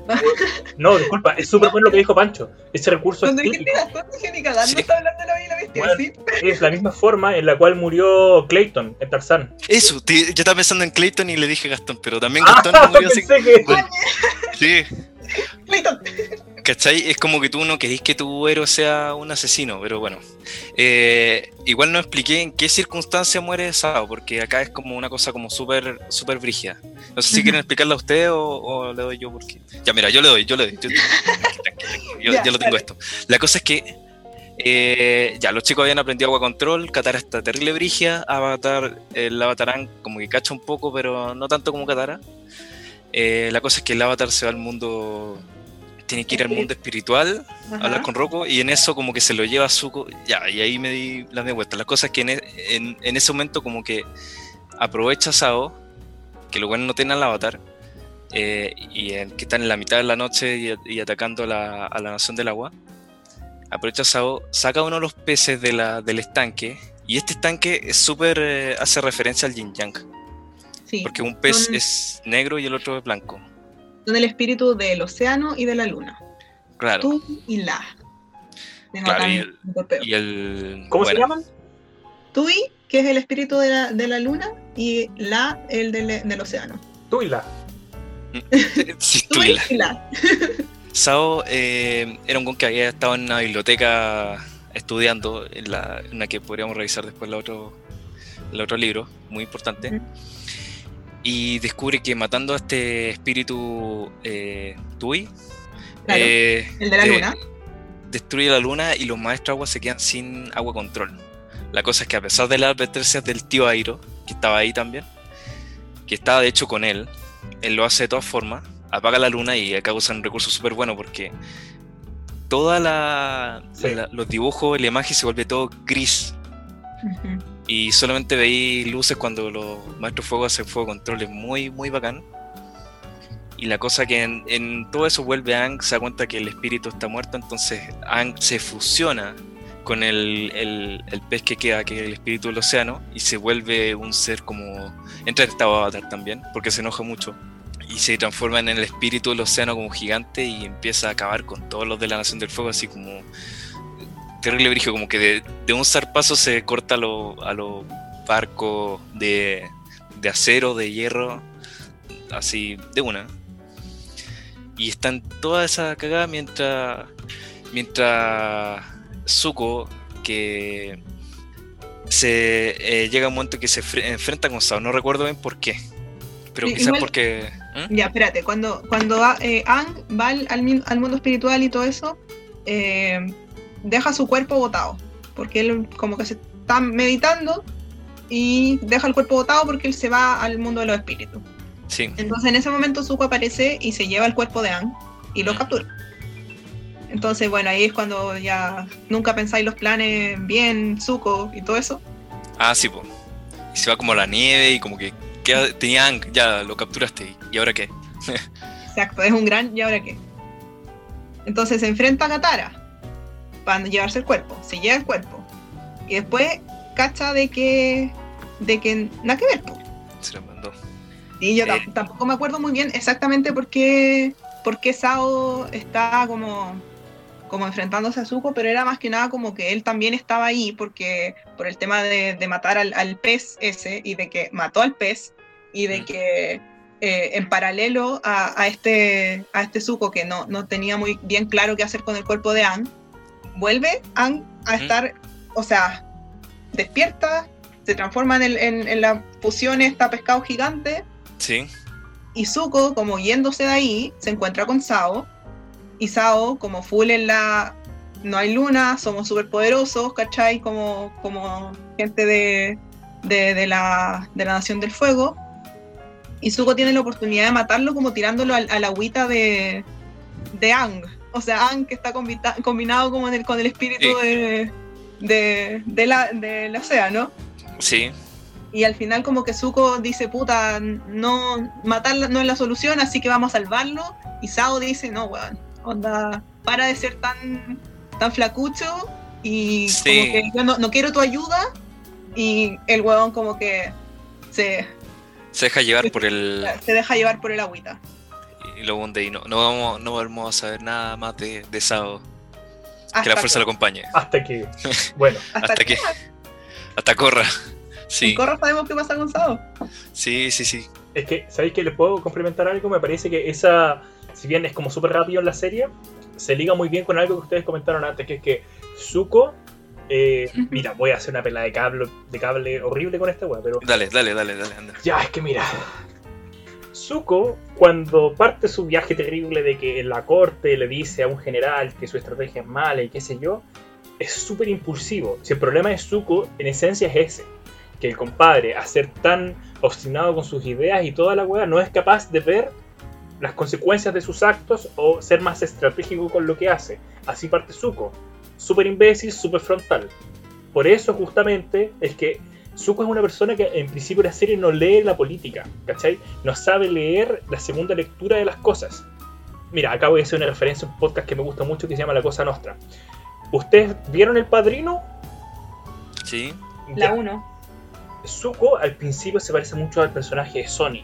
No, disculpa, es súper bueno lo que dijo Pancho. Ese recurso Cuando dijiste Gastón, dije ni cagando, sí. está hablando de La Bella y la Bestia, ¿sí? Es la misma forma en la cual murió Clayton en Tarzán. Eso, yo estaba pensando en Clayton y le dije Gastón, pero también Gastón ah, murió así. Que... Bueno, sí. Clayton. ¿Cachai? Es como que tú no querís que tu héroe sea un asesino, pero bueno. Eh, igual no expliqué en qué circunstancia muere Sao, porque acá es como una cosa como súper super brígida. No sé si quieren explicarla a ustedes o, le doy yo, porque... Ya, mira, yo le doy, yo le doy. Yo, ya, lo tengo esto. La cosa es que eh, ya, los chicos habían aprendido agua control, Katara está terrible brigia, Avatar, el Avatarán como que cacha un poco, pero no tanto como Katara. Eh, la cosa es que el Avatar se va al mundo tiene que ir al mundo espiritual, hablar con Rocco, y en eso como que se lo lleva a Zuko, ya, y ahí me di las de vueltas. Las cosas que e, en, en, ese momento como que aprovecha Sao, que lo bueno no tiene al avatar, eh, y en, que están en la mitad de la noche y, atacando a la, a la, nación del agua, aprovecha Sao, saca uno de los peces de la, del estanque, y este estanque es súper, eh, hace referencia al yin yang. Sí, porque un pez es negro y el otro es blanco son el espíritu del océano y de la luna. Claro. Tú y la. Claro, y el, ¿Cómo se llaman? Tui, que es el espíritu de la, de la luna, y la, el del, del océano. Tú y la. sí, tú y la. Sao eh, era un con que había estado en una biblioteca estudiando, en la, en la que podríamos revisar después el otro, el otro libro, muy importante y descubre que matando a este espíritu eh, Tui, eh, el de la luna, destruye la luna y los maestros agua se quedan sin agua control. La cosa es que a pesar de las advertencias del tío Airo, que estaba ahí también, que estaba de hecho con él, él lo hace de todas formas, apaga la luna y acá usan un recurso súper bueno porque toda la, los dibujos, la imagen se vuelve todo gris y solamente veí luces cuando los maestros fuego hacen fuego control, es muy, muy bacán. Y la cosa que en, todo eso vuelve Ang, se da cuenta que el espíritu está muerto, entonces Ang se fusiona con el, el, pez que queda, que es el espíritu del océano, y se vuelve un ser como. entra en estado avatar también, porque se enoja mucho. Y se transforma en el espíritu del océano como gigante y empieza a acabar con todos los de la Nación del Fuego, así como terrible brillo, como que de, de un zarpazo se corta a los lo barcos de, de acero, de hierro, así de una. Y están toda esa cagada mientras, mientras Zuko, que se eh, llega un momento que se enfrenta con Sao, no recuerdo bien por qué, pero quizás porque... ¿eh? Ya, espérate, cuando, cuando eh, Ang va al, al, mundo espiritual y todo eso, eh, deja su cuerpo botado, porque él como que se está meditando y deja el cuerpo botado porque él se va al mundo de los espíritus. Sí. Entonces en ese momento Zuko aparece y se lleva el cuerpo de Ang y lo mm. captura. Entonces, bueno, ahí es cuando ya nunca pensáis los planes bien, Zuko y todo eso. Ah, sí, pues. Y se va como a la nieve y como que tenía Ang, ya lo capturaste. ¿Y ahora qué? Exacto, es un gran ¿y ahora qué? Entonces se enfrenta a Katara para llevarse el cuerpo. Se lleva el cuerpo. Y después cacha de que. de que nada que ver. Se lo mandó. Y yo eh. tampoco me acuerdo muy bien exactamente por qué. por qué Sao está como. como enfrentándose a Zuko, pero era más que nada como que él también estaba ahí, porque. por el tema de, matar al, pez ese, y de que mató al pez, y de mm. que. Eh, en paralelo a, este a este Zuko que no, no tenía muy bien claro qué hacer con el cuerpo de Anne, vuelve a, estar, o sea, despierta, se transforma en, la fusión esta pescado gigante. Sí. Y Zuko, como yéndose de ahí, se encuentra con Sao. Y Sao, como full en la. No hay luna, somos súper poderosos, ¿cachai? Como, como gente de, de, de la, de la Nación del Fuego. Y Zuko tiene la oportunidad de matarlo como tirándolo al- a, la agüita de, de Ang. O sea, Ang que está combinado como en el, con el espíritu Sí. de, de, de la, del océano. Sí, Y al final como que Zuko dice, puta, no, matarla no es la solución, así que vamos a salvarlo. Y Sao dice, no, weón, onda, para de ser tan, tan flacucho y Sí. como que yo no, no quiero tu ayuda. Y el weón como que se, se deja llevar por el. se deja llevar por el agüita. Y lo hunde y no, no, vamos, no vamos a saber nada más de, de Sao. Que la fuerza lo acompañe. Hasta que, bueno, hasta, hasta que- Hasta corra. Sí, En Korra sabemos qué pasa con Sao. sí, sí, sí. es que, ¿sabéis que les puedo complementar algo? Me parece que esa, si bien es como súper rápido en la serie, se liga muy bien con algo que ustedes comentaron antes, que es que Zuko, eh, mira, voy a hacer una pelada de cable, de cable horrible con esta weá, pero Dale, dale, dale, dale, anda. Ya, es que mira. Zuko, cuando parte su viaje terrible de que la corte le dice a un general que su estrategia es mala y qué sé yo, es súper impulsivo. Si el problema de Zuko, en esencia, es ese: que el compadre, a ser tan obstinado con sus ideas y toda la weá, no es capaz de ver las consecuencias de sus actos o ser más estratégico con lo que hace. Así parte Zuko. Súper imbécil, súper frontal. Por eso, justamente, es que Zuko es una persona que en principio de la serie no lee la política, ¿cachai? No sabe leer la segunda lectura de las cosas. Mira, acá voy a hacer una referencia a un podcast que me gusta mucho que se llama La Cosa Nostra. ¿Ustedes vieron El Padrino? Sí, La Ya. 1. Zuko al principio se parece mucho al personaje de Sony.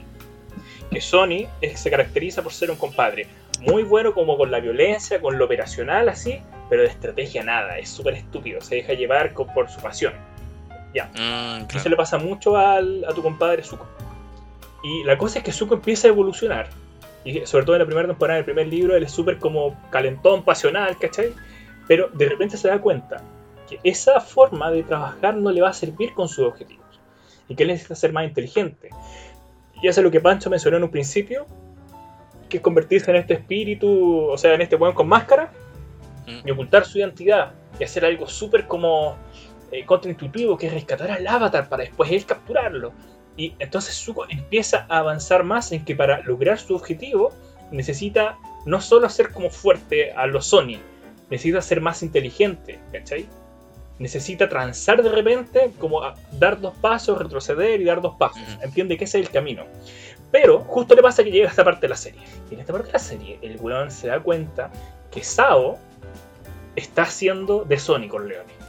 Que Sony es- se caracteriza por ser un compadre muy bueno como con la violencia, con lo operacional así, pero de estrategia nada, es súper estúpido, se deja llevar con- por su pasión. Mm, Eso claro. le pasa mucho al- a tu compadre Zuko. Y la cosa es que Zuko empieza a evolucionar. Y sobre todo en la primera temporada, en el primer libro, él es súper como calentón, pasional, ¿cachai? Pero de repente se da cuenta que esa forma de trabajar no le va a servir con sus objetivos. Y que él necesita ser más inteligente. Y eso es lo que Pancho mencionó en un principio, que es convertirse en este espíritu, o sea, en este weón con máscara, Mm. y ocultar su identidad, y hacer algo súper como eh, contraintuitivo, que es rescatar al avatar para después él capturarlo. Y entonces Zuko empieza a avanzar más en que para lograr su objetivo necesita no solo ser como fuerte a los Sony, necesita ser más inteligente, ¿cachai? Necesita transar de repente, como a dar dos pasos, retroceder y dar dos pasos. Entiende que ese es el camino. Pero justo le pasa que llega a esta parte de la serie. Y en esta parte de la serie, el weón se da cuenta que Sao está haciendo de Sony con Leone.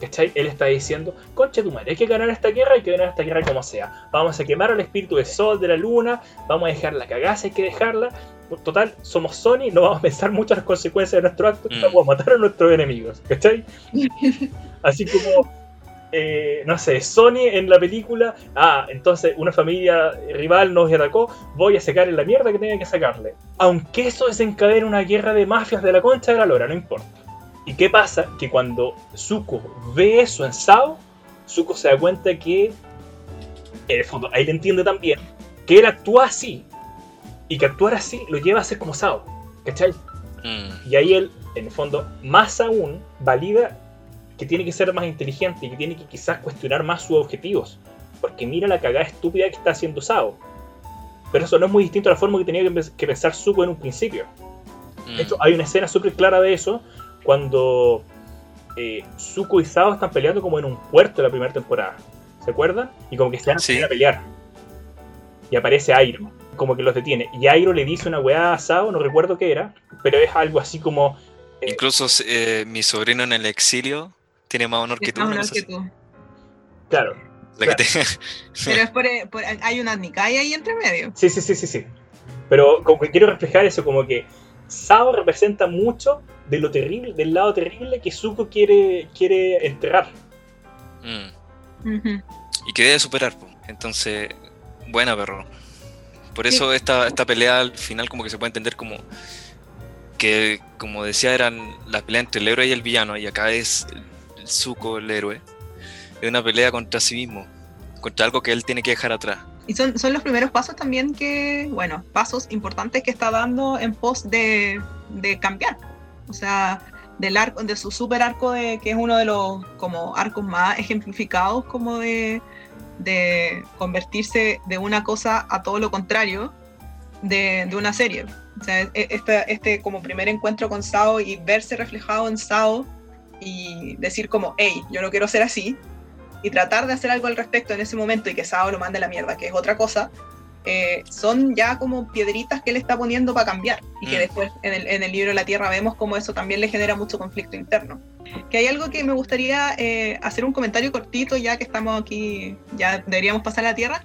¿Cachai? Él está diciendo, concha tu madre, hay que ganar esta guerra, hay que ganar esta guerra como sea. Vamos a quemar al espíritu del sol, de la luna, vamos a dejar la cagada, hay que dejarla. Total, somos Sony, no vamos a pensar mucho en las consecuencias de nuestro acto, Mm. vamos a matar a nuestros enemigos, ¿cachai? Así como, eh, no sé, Sony en la película, ah, entonces una familia rival nos atacó, voy a sacar en la mierda que tenga que sacarle. Aunque eso desencadene una guerra de mafias de la concha de la lora, no importa. ¿Y qué pasa? Que cuando Zuko ve eso en Sao, Zuko se da cuenta que, en el fondo, ahí le entiende también, que él actúa así. Y que actuar así lo lleva a ser como Sao. ¿Cachai? Mm, Y ahí él, en el fondo, más aún, valida que tiene que ser más inteligente y que tiene que quizás cuestionar más sus objetivos. Porque mira la cagada estúpida que está haciendo Sao. Pero eso no es muy distinto a la forma que tenía que, pensar Zuko en un principio. mm. De hecho, hay una escena súper clara de eso cuando eh, Zuko y Sao están peleando como en un puerto de la primera temporada. ¿Se acuerdan? Y como que se van a Sí. a pelear. Y aparece Airo, como que los detiene. Y Airo le dice una weá a Sao, no recuerdo qué era, pero es algo así como. eh, Incluso eh, mi sobrino en el exilio tiene más honor que tú. Más honor que así. tú. claro. La que te- Pero es por, por- hay una Nikai ahí entre medio. Sí, sí, sí, sí, sí. Pero como que quiero reflejar eso, como que Sao representa mucho de lo terrible, del lado terrible que Zuko quiere, quiere enterrar. Mm. Y que debe superar. po. Entonces, buena perro. Por Sí. eso esta, esta pelea al final como que se puede entender como que, como decía, eran la pelea entre el héroe y el villano, y acá es el Zuko, el héroe. Es una pelea contra sí mismo, contra algo que él tiene que dejar atrás. Y son, son los primeros pasos también que, bueno, pasos importantes que está dando en pos de, de cambiar. O sea, del arco, de su super arco de, que es uno de los como arcos más ejemplificados como de, de convertirse de una cosa a todo lo contrario de, de una serie. O sea, este, este como primer encuentro con Sao y verse reflejado en Sao y decir como, hey, yo no quiero ser así, y tratar de hacer algo al respecto en ese momento y que Sao lo mande a la mierda, que es otra cosa, eh, son ya como piedritas que él está poniendo para cambiar y que Mm. después en el, en el libro de la Tierra vemos como eso también le genera mucho conflicto interno. Que hay algo que me gustaría eh, hacer un comentario cortito ya que estamos aquí, ya deberíamos pasar a la Tierra,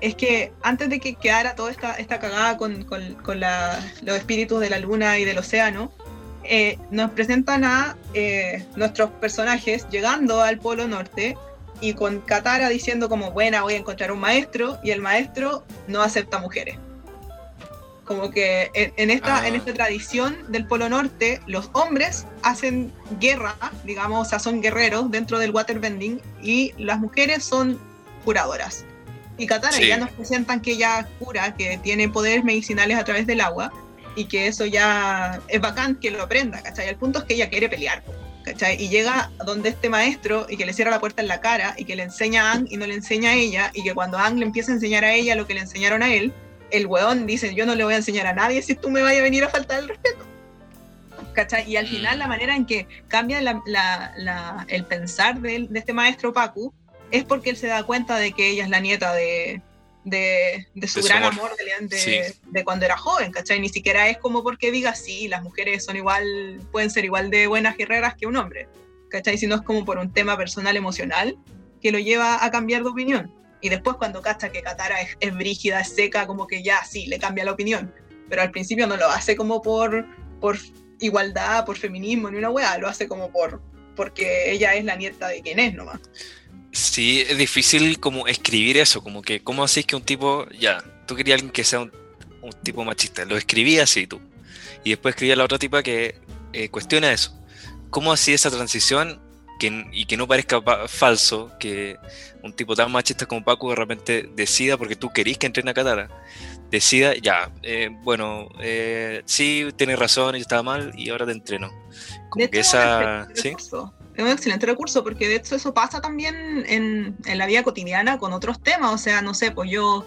es que antes de que quedara toda esta, esta cagada con, con- con la- los espíritus de la luna y del océano, eh, nos presentan a eh, nuestros personajes llegando al Polo Norte y con Katara diciendo como, buena, voy a encontrar un maestro, y el maestro no acepta mujeres. Como que en, en esta, Ah. en esta tradición del Polo Norte, los hombres hacen guerra, digamos, o sea, son guerreros dentro del waterbending, y las mujeres son curadoras. Y Katara Sí. ya nos presentan que ella cura, que tiene poderes medicinales a través del agua, y que eso ya es bacán que lo aprenda, ¿cachai? El punto es que ella quiere pelear, ¿cachai? Y llega donde este maestro y que le cierra la puerta en la cara y que le enseña a Ang y no le enseña a ella, y que cuando Ang le empieza a enseñar a ella lo que le enseñaron a él, el weón dice, yo no le voy a enseñar a nadie si tú me vayas a venir a faltar el respeto. ¿Cachai? Y al Mm. final la manera en que cambia la- la- la- el pensar de, de este maestro Pacu es porque él se da cuenta de que ella es la nieta de, de, de su De su gran amor. amor, de, de- Sí. de cuando era joven, ¿cachai? Ni siquiera es como porque diga, sí, las mujeres son igual, pueden ser igual de buenas guerreras que un hombre, ¿cachai? Sino es como por un tema personal emocional que lo lleva a cambiar de opinión. Y después cuando cacha que Katara es, es brígida, es seca, como que ya sí, le cambia la opinión. Pero al principio no lo hace como por, por igualdad, por feminismo, ni una weá, lo hace como por porque ella es la nieta de quien es nomás. Sí, es difícil como escribir eso, como que, ¿cómo haces que un tipo, ya, tú querías alguien que sea un, un tipo machista, lo escribí así tú, y después escribí a la otra tipa que eh, cuestiona eso. ¿Cómo así esa transición que, y que no parezca pa- falso que un tipo tan machista como Paco de repente decida, porque tú querís que entrene a Katara, decida, ya, eh, bueno, eh, sí, tienes razón, yo estaba mal y ahora te entreno. Como De que hecho, esa... ¿Sí? Es un excelente recurso porque de hecho eso pasa también en, en la vida cotidiana con otros temas. O sea, no sé, pues yo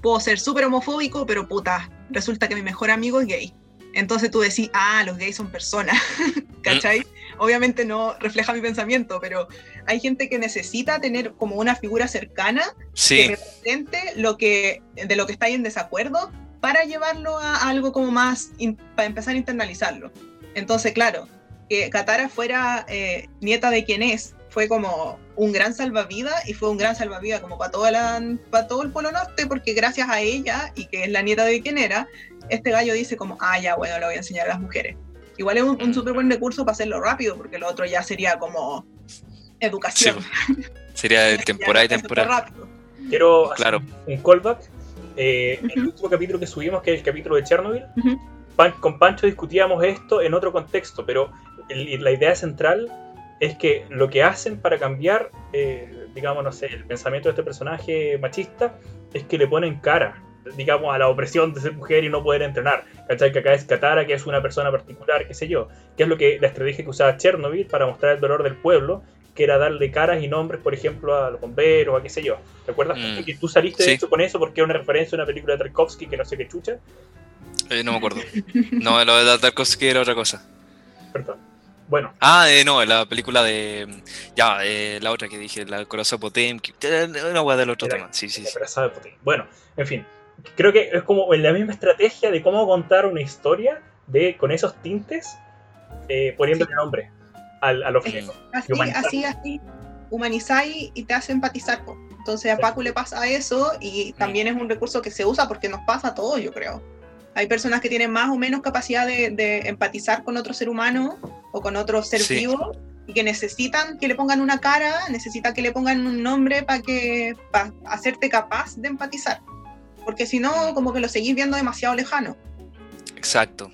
puedo ser súper homofóbico, pero puta, resulta que mi mejor amigo es gay. Entonces tú decís, ah, los gays son personas, ¿cachai? Obviamente no refleja mi pensamiento, pero hay gente que necesita tener como una figura cercana que Sí, represente lo que, de lo que está ahí en desacuerdo para llevarlo a algo como más, in- para empezar a internalizarlo. Entonces, claro, que Katara fuera eh, nieta de quien es, fue como un gran salvavidas y fue un gran salvavidas como para, toda la, para todo el Polo Norte, porque gracias a ella y que es la nieta de quien era, este gallo dice como, ah, ya, bueno, le voy a enseñar a las mujeres. Igual es un, un Mm. súper buen recurso para hacerlo rápido, porque lo otro ya sería como educación. sería de Ya temporada y temporada. Quiero hacer Claro. un callback. Eh, El Ujú. último capítulo que subimos, que es el capítulo de Chernobyl, Ujú. Pan- con Pancho discutíamos esto en otro contexto, pero el- la idea central es que lo que hacen para cambiar, eh, digamos, no sé, el pensamiento de este personaje machista es que le ponen cara, digamos, a la opresión de ser mujer y no poder entrenar. ¿Cachai? Que acá es Katara, que es una persona particular, qué sé yo. Que es lo que la estrategia que usaba Chernobyl para mostrar el dolor del pueblo, que era darle caras y nombres, por ejemplo, a los bomberos, a qué sé yo. ¿Te acuerdas Mm. que tú saliste de Sí. esto con eso porque era una referencia a una película de Tarkovsky que no sé qué chucha? Eh, no me acuerdo. No, lo de Tarkovsky era otra cosa. Perdón. Bueno, Ah, eh, no, la película de. Ya, eh, la otra que dije, la corazón Potemkin. eh, Una hueá del otro Era- tema. Sí, sí, sí. abrazado de Putin. Bueno, en fin. Creo que es como la misma estrategia de cómo contar una historia de con esos tintes, eh, poniéndole nombre al, al objeto. Así, Y humanizar. así, así, humanizáis y te hace empatizar. Entonces a Sí. Paco le pasa eso y también es un recurso que se usa porque nos pasa a todos, yo creo. Hay personas que tienen más o menos capacidad de, de empatizar con otro ser humano o con otro ser Sí. vivo y que necesitan que le pongan una cara, necesitan que le pongan un nombre para que para hacerte capaz de empatizar. Porque si no, como que lo seguís viendo demasiado lejano. Exacto.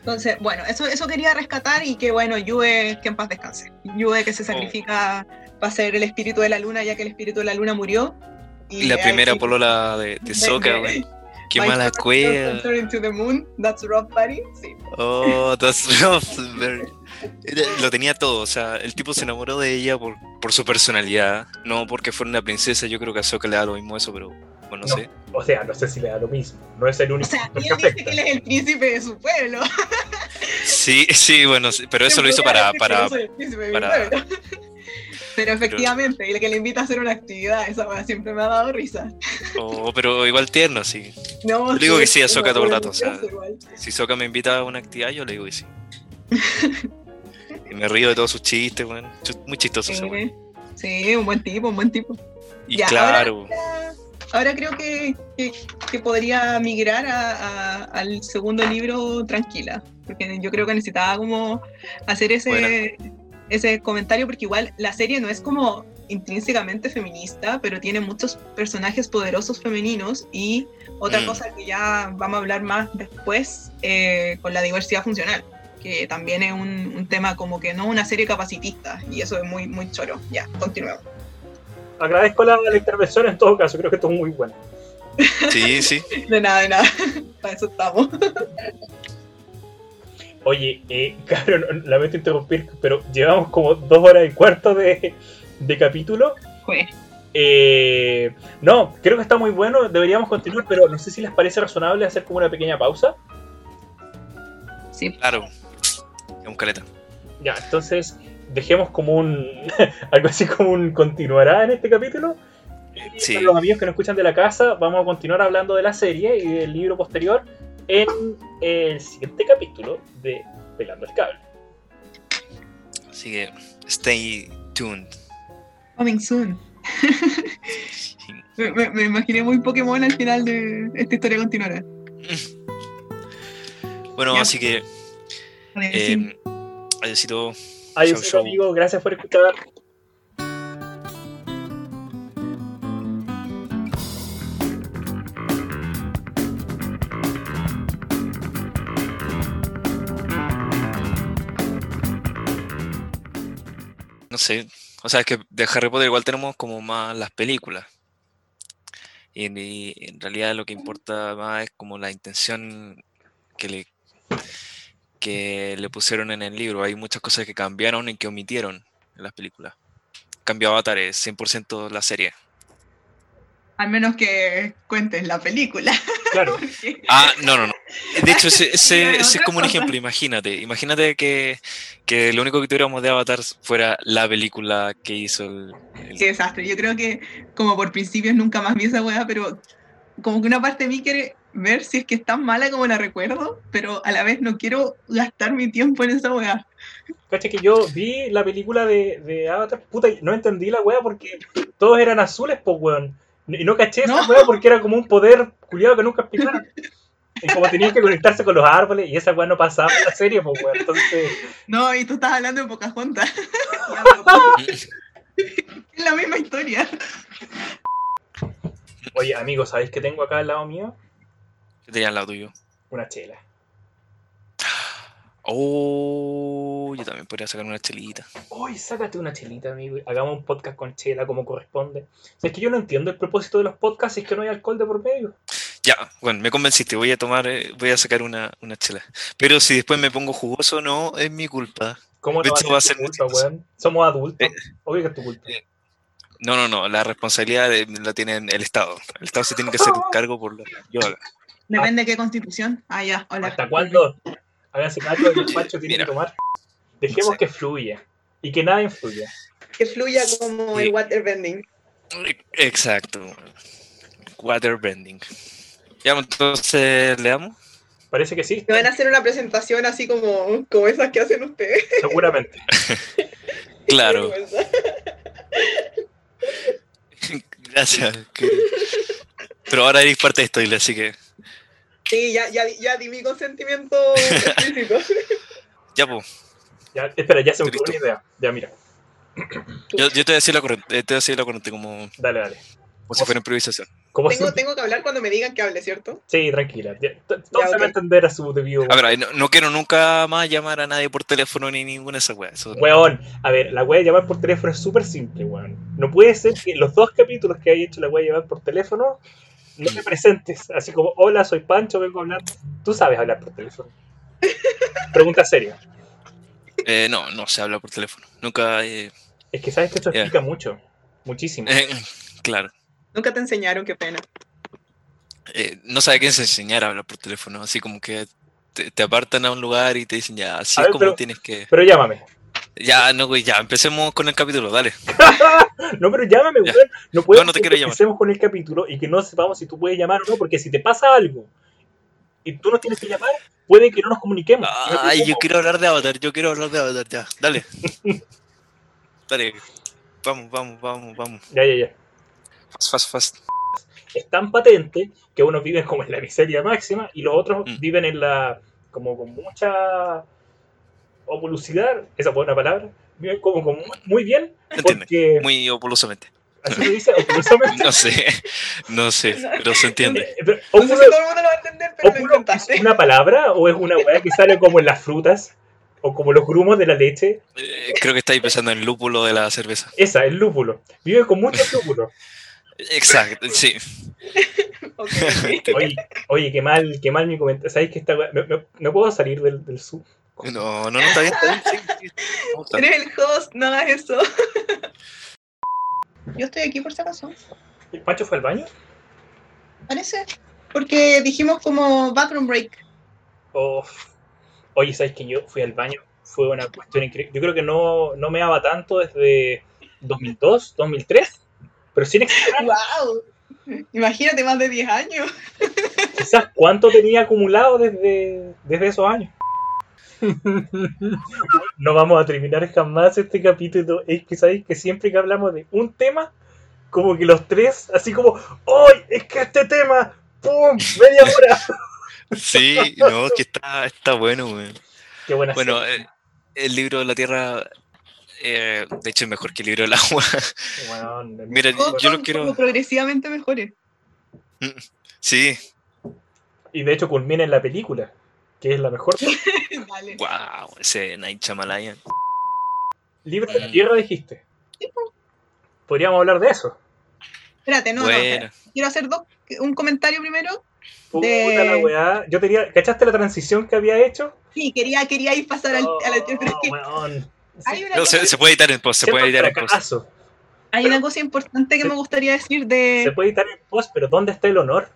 Entonces, bueno, eso, eso quería rescatar y que bueno, Yue, que en paz descanse. Yue que se sacrifica para ser el espíritu de la luna, ya que el espíritu de la luna murió. Y la primera polola de, de de- Soka, de- güey. Qué My mala cueva. to the moon, that's rough, buddy. Sí. Oh, that's rough. very- Era- Lo tenía todo, o sea, el tipo se enamoró de ella por, por su personalidad, no porque fuera una princesa, yo creo que a Soka le da lo mismo eso, pero bueno, no, No. sé. O sea, no sé si le da lo mismo. No es el O único sea, y que él dice afecta. que él es el príncipe de su pueblo. Sí, sí, bueno, sí, pero eso lo hizo para, para, para- pueblo. Pero efectivamente, y el que le invita a hacer una actividad, esa weá siempre me ha dado risa. oh, pero igual tierno, sí. No, Yo digo que sí a Ahsoka todo el rato, o sea. Si Soka me invita a una actividad, yo le digo que sí. Y me río de todos sus chistes, weón. Ch- Muy chistoso ese. Sí, sí, un buen tipo, un buen tipo. Y Ya, claro, Ahora, ahora creo que, que- que podría migrar a- a- al segundo libro tranquila, porque yo creo que necesitaba como hacer ese, ese comentario, porque igual la serie no es como intrínsecamente feminista, pero tiene muchos personajes poderosos femeninos y otra Mm. cosa que ya vamos a hablar más después eh, con la diversidad funcional que también es un, un tema como que no una serie capacitista y eso es muy muy choro. Ya, continuemos. Agradezco la, la intervención en todo caso, creo que esto es muy bueno. sí, sí. De nada, de nada. Para eso estamos. Oye, eh, cabrón, lamento interrumpir, pero llevamos como dos horas y cuarto de, de capítulo. Eh, no, creo que está muy bueno, deberíamos continuar, pero no sé si les parece razonable hacer como una pequeña pausa. Sí. Claro. Es un caleta. Ya, entonces dejemos como un. algo así como un continuará en este capítulo. Y Sí. Para los amigos que nos escuchan de la casa, vamos a continuar hablando de la serie y del libro posterior en el siguiente capítulo de Pelando el Cable. Así que, stay tuned. Coming soon. Me, me- me imaginé muy Pokémon al final de esta historia continuará. Bueno, Ya. así que, sí. eh, adiósito. Adiós, Chau, chau. amigos, gracias por escuchar. No sé. O sea, es que de Harry Potter igual tenemos como más las películas. Y, y en realidad lo que importa más es como la intención que le, que le pusieron en el libro. Hay muchas cosas que cambiaron y que omitieron en las películas. Cambio Avatar es 100% la serie. Al menos que cuentes la película. Claro, porque- Ah, no, no, no. De hecho, ese, ese- ese es como un ejemplo. Imagínate, imagínate que, que lo único que tuviéramos de Avatar fuera la película que hizo el... el- Qué desastre. Yo creo que como por principios nunca más vi esa weá, pero como que una parte de mí quiere ver si es que es tan mala como la recuerdo, pero a la vez no quiero gastar mi tiempo en esa weá. cacha que yo vi la película de, de Avatar, puta, y no entendí la wea porque todos eran azules, pues weón. Y no caché esa No. wea porque era como un poder culiado que nunca explicaron. Y como tenían que conectarse con los árboles, y esa wea no pasaba en la serie, pues weón. Entonces, No, y tú estás hablando de Pocahontas. Es la misma historia. oye, amigos, ¿sabéis qué tengo acá al lado mío? ¿Qué tenía al lado tuyo? Una chela. Oh, yo también podría sacar una chelita. Uy, sácate una chelita, amigo. Hagamos un podcast con chela como corresponde. O sea, es que yo no entiendo el propósito de los podcasts si es que no hay alcohol de por medio. Ya, bueno, me convenciste, voy a tomar, eh, voy a sacar una, una chela. Pero si después me pongo jugoso, no, es mi culpa. ¿Cómo De no hecho, va va a ser culpa, weón? Somos adultos. Eh. Obvio que es tu culpa. No, no, no, la responsabilidad de- la tiene el Estado. El Estado se tiene que hacer cargo por lo que yo haga. Depende de qué constitución. Ah, ya, hola. ¿Hasta cuándo? Háganse cargo el Pacho tiene Mira. que tomar. Dejemos que fluya. Y que nada influya. Que fluya como Sí. waterbending. Exacto. Waterbending. Ya, entonces, ¿le damos? Parece que sí, Me van a hacer una presentación así como, como esas que hacen ustedes. seguramente. Claro. Gracias. que- Pero ahora eres parte de esto, Isla, así que Sí, ya, ya, di- ya di mi consentimiento explícito. ya, pues. Ya, espera, ya se me ocurrió una idea. Ya, mira. Yo, yo te voy a decir la corriente, eh, te voy a decir la corriente como, Dale, dale. como si fuera improvisación. Como Tengo, siempre- tengo que hablar cuando me digan que hable, ¿cierto? Sí, tranquila. ya, t- Todos Ya, se van a entender a su debido. A ver, ahí no, no quiero nunca más llamar a nadie por teléfono ni ninguna de esas weas. Eso- Weón, a ver, la wea de llamar por teléfono es súper simple, weón. No puede ser que los dos capítulos que hay hecho la wea de llamar por teléfono no te presentes. Así como, hola, soy Pancho, vengo a hablar. Tú sabes hablar por teléfono. Pregunta seria. Eh, no, no se habla por teléfono. Nunca. eh, Es que sabes que esto explica mucho. Muchísimo. eh, claro. Nunca te enseñaron, qué pena. Eh, no sabe quién se enseñar a hablar por teléfono. Así como que te, te apartan a un lugar y te dicen ya, así A es ver, como pero- tienes que. Pero llámame. Ya, no, güey, ya, empecemos con el capítulo, dale. No, pero llámame, weón. No puedo No, no te quiero que llamar. empecemos con el capítulo y que no sepamos si tú puedes llamar o no, porque si te pasa algo y tú nos tienes que llamar, puede que no nos comuniquemos. No Ay, yo quiero hablar de Avatar, yo quiero hablar de Avatar, ya, dale. dale. Vamos, vamos, vamos, vamos. Ya, ya, ya. Fast, fast, fast. es tan patente que unos viven como en la miseria máxima y los otros Mm. viven en la como con mucha opulusidad, esa es buena palabra, viven como, como muy, muy bien Entiende. porque Muy opulosamente. así lo dice opulosamente. No sé, no sé, pero se entiende. Eh, pero No sé ópulo- si todo el mundo lo va a entender, pero lo ópulo. ¿Es una palabra o es una weá que sale como en las frutas? O como los grumos de la leche. Eh, creo que estáis pensando en el lúpulo de la cerveza. Esa, el lúpulo. Vive con mucho lúpulo. Exacto, sí. Oye, oye, qué mal, qué mal mi comentario. ¿Sabéis que esta no, no- no puedo salir del, del sub? No, no, no, está bien, está bien. sí, sí. ¿Cómo está? Eres el host, no hagas eso. Yo estoy aquí por si acaso. ¿El Pancho fue al baño? Parece. Porque dijimos como bathroom break. Oh, oye, ¿sabes que yo fui al baño? Fue una cuestión increíble. Yo creo que no, no me daba tanto desde 2002, 2003, pero sin exagerar, ¡Wow! Imagínate más de 10 años. quizás cuánto tenía acumulado desde, desde esos años. No vamos a terminar jamás este capítulo. Es que sabéis que siempre que hablamos de un tema, como que los tres, así como, ¡Ay! Es que este tema, ¡pum! ¡Media hora! Sí, no, es que está, está bueno, güey. Qué buena Bueno, eh, el libro de la Tierra, eh, de hecho, es mejor que el libro del agua. Weón, Mira, yo lo quiero. progresivamente mejores. Sí, Y de hecho culmina en la película, que es la mejor. Wow, ese Night Shyamalan. Libro de la Mm. Tierra dijiste. Podríamos hablar de eso. Espérate, no, no. Bueno. Quiero hacer dos, un comentario primero. Puta De- la weá. Yo tenía. ¿Cachaste la transición que había hecho? Sí, quería, quería ir pasar al, a la pero es que No, se, se puede editar en post, se puede editar en post. hay una cosa importante que Se- me gustaría decir de. Se puede editar en post, pero ¿dónde está el honor?